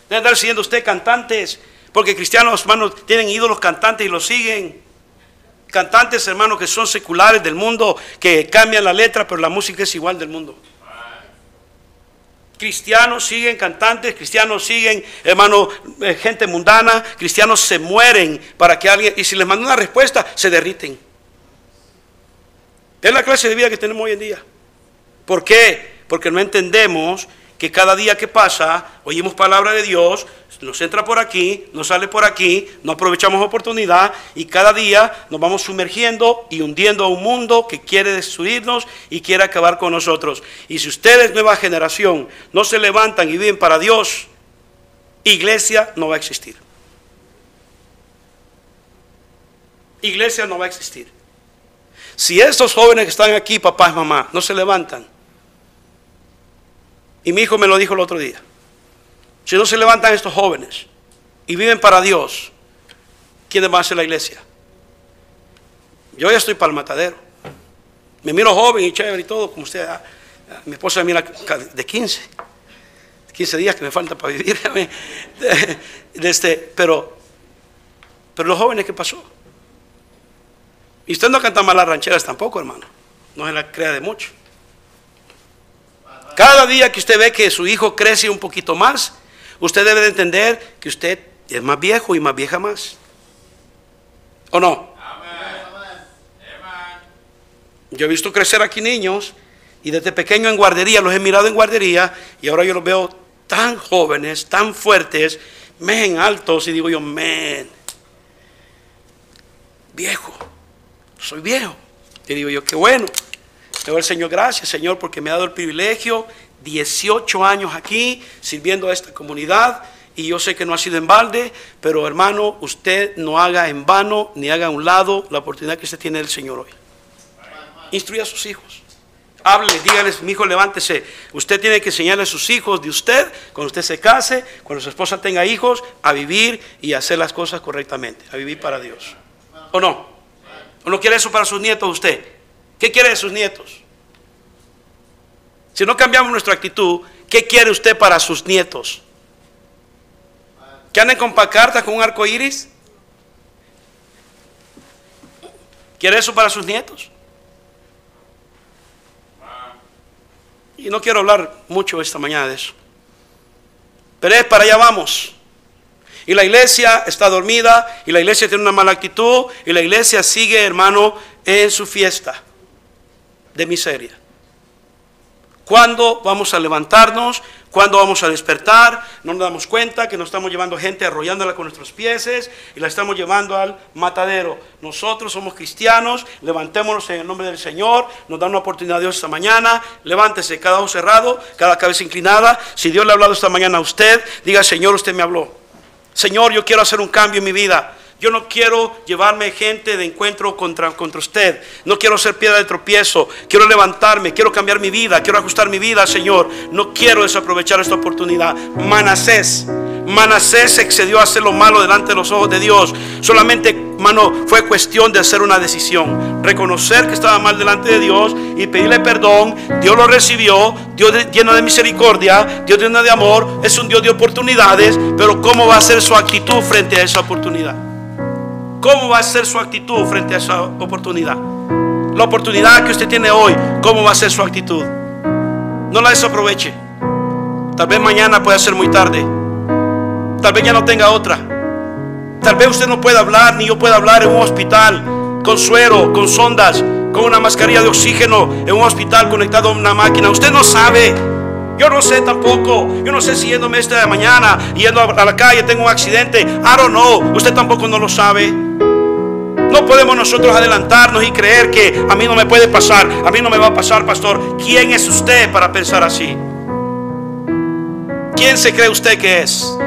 Debe andar siguiendo usted cantantes, porque cristianos, hermanos, tienen ídolos cantantes y los siguen. Cantantes, hermanos, que son seculares del mundo, que cambian la letra, pero la música es igual del mundo. Cristianos siguen cantantes, cristianos siguen, hermano, eh, gente mundana, cristianos se mueren para que alguien, y si les manda una respuesta, se derriten. Es la clase de vida que tenemos hoy en día. ¿Por qué? Porque no entendemos que cada día que pasa oímos palabra de Dios, nos entra por aquí, nos sale por aquí, no aprovechamos oportunidad y cada día nos vamos sumergiendo y hundiendo a un mundo que quiere destruirnos y quiere acabar con nosotros. Y si ustedes, nueva generación, no se levantan y viven para Dios, iglesia no va a existir. Iglesia no va a existir. Si estos jóvenes que están aquí, papá y mamá, no se levantan y mi hijo me lo dijo el otro día. Si no se levantan estos jóvenes y viven para Dios, ¿quién va a hacer la iglesia? Yo ya estoy para el matadero. Me miro joven y chévere y todo, como usted. Ah, ah, mi esposa me mira de 15. 15 días que me falta para vivir. Este, pero, pero los jóvenes, ¿qué pasó? Y usted no canta malas rancheras tampoco, hermano. No se la crea de mucho. Cada día que usted ve que su hijo crece un poquito más, usted debe de entender que usted es más viejo y más vieja más. ¿O no? Yo he visto crecer aquí niños y desde pequeño en guardería, los he mirado en guardería y ahora yo los veo tan jóvenes, tan fuertes, men altos y digo yo, men, viejo, soy viejo. Y digo yo, qué bueno. Le doy al Señor gracias, Señor, porque me ha dado el privilegio, 18 años aquí, sirviendo a esta comunidad. Y yo sé que no ha sido en balde, pero hermano, usted no haga en vano ni haga a un lado la oportunidad que usted tiene del Señor hoy. Instruya a sus hijos. Hable, dígales, mi hijo, levántese. Usted tiene que enseñarle a sus hijos de usted, cuando usted se case, cuando su esposa tenga hijos, a vivir y hacer las cosas correctamente, a vivir para Dios. ¿O no? ¿O no quiere eso para sus nietos usted? ¿Qué quiere de sus nietos? Si no cambiamos nuestra actitud, ¿qué quiere usted para sus nietos? que anden con pacartas con un arco iris. ¿Quiere eso para sus nietos? Y no quiero hablar mucho esta mañana de eso. Pero es para allá vamos. Y la iglesia está dormida, y la iglesia tiene una mala actitud, y la iglesia sigue, hermano, en su fiesta de miseria. ¿Cuándo vamos a levantarnos? ¿Cuándo vamos a despertar? No nos damos cuenta que nos estamos llevando gente arrollándola con nuestros pies y la estamos llevando al matadero. Nosotros somos cristianos, levantémonos en el nombre del Señor. Nos da una oportunidad Dios esta mañana. Levántese, cada ojo cerrado, cada cabeza inclinada. Si Dios le ha hablado esta mañana a usted, diga, Señor, usted me habló. Señor, yo quiero hacer un cambio en mi vida. Yo no quiero llevarme gente de encuentro contra, contra usted. No quiero ser piedra de tropiezo. Quiero levantarme, quiero cambiar mi vida, quiero ajustar mi vida, Señor. No quiero desaprovechar esta oportunidad. Manasés. Manasés excedió a hacer lo malo delante de los ojos de Dios. Solamente, mano, fue cuestión de hacer una decisión. Reconocer que estaba mal delante de Dios y pedirle perdón. Dios lo recibió. Dios lleno de misericordia. Dios lleno de amor. Es un Dios de oportunidades. Pero ¿cómo va a ser su actitud frente a esa oportunidad? ¿Cómo va a ser su actitud frente a esa oportunidad? La oportunidad que usted tiene hoy, ¿cómo va a ser su actitud? No la desaproveche. Tal vez mañana pueda ser muy tarde. Tal vez ya no tenga otra. Tal vez usted no pueda hablar, ni yo pueda hablar en un hospital con suero, con sondas, con una mascarilla de oxígeno, en un hospital conectado a una máquina. Usted no sabe. Yo no sé tampoco. Yo no sé si yéndome esta mañana, yendo a la calle, tengo un accidente. I don't know. Usted tampoco no lo sabe. No podemos nosotros adelantarnos y creer que a mí no me puede pasar, a mí no me va a pasar, pastor. ¿Quién es usted para pensar así? ¿Quién se cree usted que es?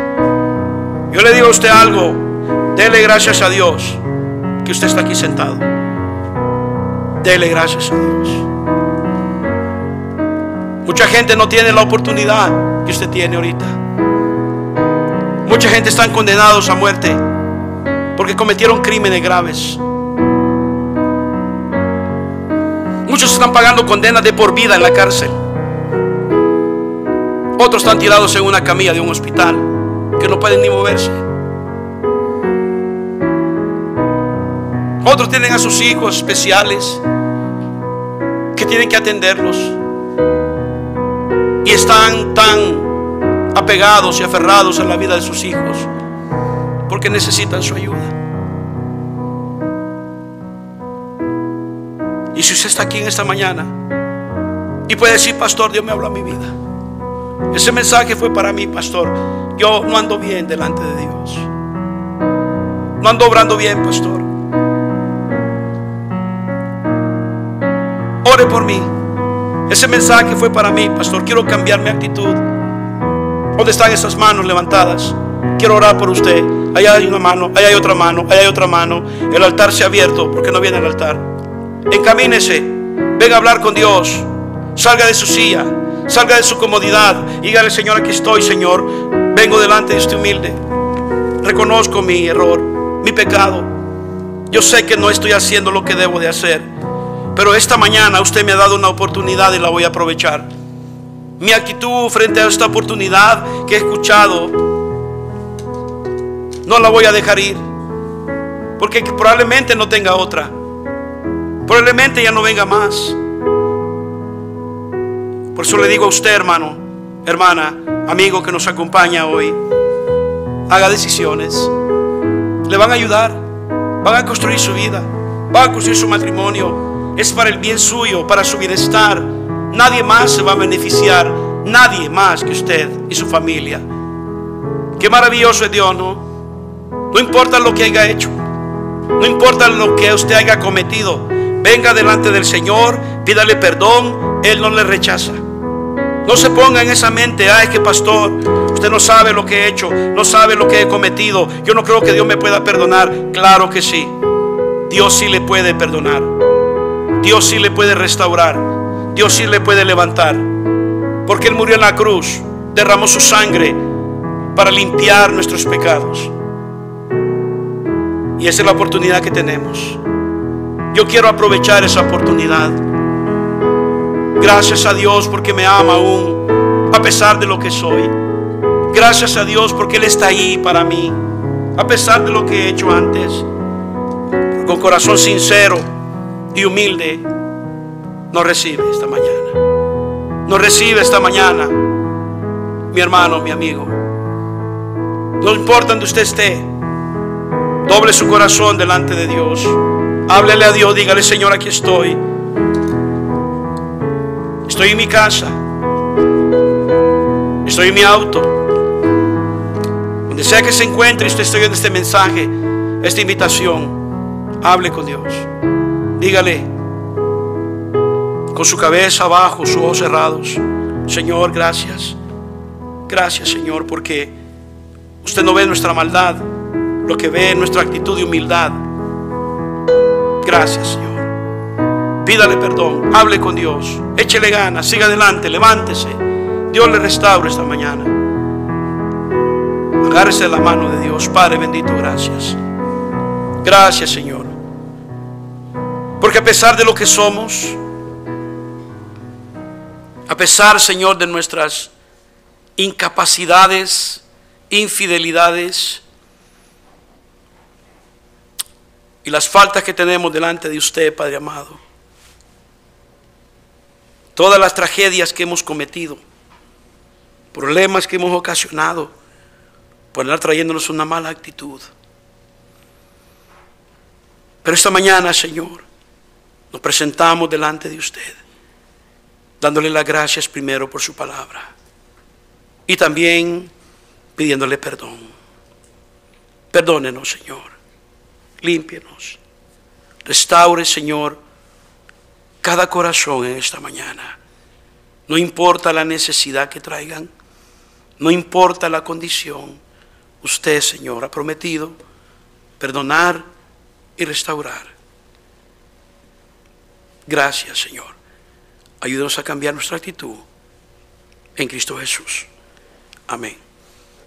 Yo le digo a usted algo, dele gracias a Dios que usted está aquí sentado. Dele gracias a Dios. Mucha gente no tiene la oportunidad que usted tiene ahorita. Mucha gente están condenados a muerte porque cometieron crímenes graves. Muchos están pagando condenas de por vida en la cárcel. Otros están tirados en una camilla de un hospital que no pueden ni moverse. Otros tienen a sus hijos especiales que tienen que atenderlos. Y están tan apegados y aferrados a la vida de sus hijos porque necesitan su ayuda. Y si usted está aquí en esta mañana y puede decir, pastor, Dios me habló a mi vida. Ese mensaje fue para mí, pastor. Yo no ando bien delante de Dios. No ando obrando bien, pastor. Ore por mí. Ese mensaje fue para mí, pastor. Quiero cambiar mi actitud. ¿Dónde están esas manos levantadas? Quiero orar por usted. Allá hay una mano, allá hay otra mano, allá hay otra mano. El altar se ha abierto. porque no viene al altar? Encamínese. Venga a hablar con Dios. Salga de su silla. Salga de su comodidad. Dígale, Señor, aquí estoy, Señor. Vengo delante de este humilde. Reconozco mi error, mi pecado. Yo sé que no estoy haciendo lo que debo de hacer. Pero esta mañana usted me ha dado una oportunidad y la voy a aprovechar. Mi actitud frente a esta oportunidad que he escuchado, no la voy a dejar ir. Porque probablemente no tenga otra. Probablemente ya no venga más. Por eso le digo a usted, hermano, hermana, amigo que nos acompaña hoy, haga decisiones. Le van a ayudar, van a construir su vida, van a construir su matrimonio. Es para el bien suyo, para su bienestar. Nadie más se va a beneficiar, nadie más que usted y su familia. Qué maravilloso es Dios, ¿no? No importa lo que haya hecho, no importa lo que usted haya cometido. Venga delante del Señor, pídale perdón, Él no le rechaza. No se ponga en esa mente, ay, que pastor, usted no sabe lo que he hecho, no sabe lo que he cometido. Yo no creo que Dios me pueda perdonar. Claro que sí. Dios sí le puede perdonar. Dios sí le puede restaurar. Dios sí le puede levantar. Porque Él murió en la cruz, derramó su sangre para limpiar nuestros pecados. Y esa es la oportunidad que tenemos. Yo quiero aprovechar esa oportunidad. Gracias a Dios porque me ama aún, a pesar de lo que soy. Gracias a Dios porque Él está ahí para mí, a pesar de lo que he hecho antes. Con corazón sincero y humilde, nos recibe esta mañana. Nos recibe esta mañana, mi hermano, mi amigo. No importa donde usted esté, doble su corazón delante de Dios. Háblele a Dios, dígale, Señor, aquí estoy. Estoy en mi casa. Estoy en mi auto. Donde sea que se encuentre, usted estoy en este mensaje, esta invitación. Hable con Dios. Dígale, con su cabeza abajo, sus ojos cerrados. Señor, gracias. Gracias, Señor, porque usted no ve nuestra maldad, lo que ve es nuestra actitud de humildad. Gracias, Señor. Pídale perdón, hable con Dios, échele ganas, siga adelante, levántese. Dios le restaure esta mañana. Agárrese la mano de Dios, Padre bendito, gracias. Gracias, Señor. Porque a pesar de lo que somos, a pesar, Señor, de nuestras incapacidades, infidelidades y las faltas que tenemos delante de usted, Padre amado, todas las tragedias que hemos cometido, problemas que hemos ocasionado por andar trayéndonos una mala actitud. Pero esta mañana, Señor, nos presentamos delante de usted dándole las gracias primero por su palabra y también pidiéndole perdón. Perdónenos, Señor. Límpienos. Restaure, Señor, cada corazón en esta mañana. No importa la necesidad que traigan, no importa la condición. Usted, Señor, ha prometido perdonar y restaurar. Gracias, Señor. Ayúdanos a cambiar nuestra actitud en Cristo Jesús. Amén.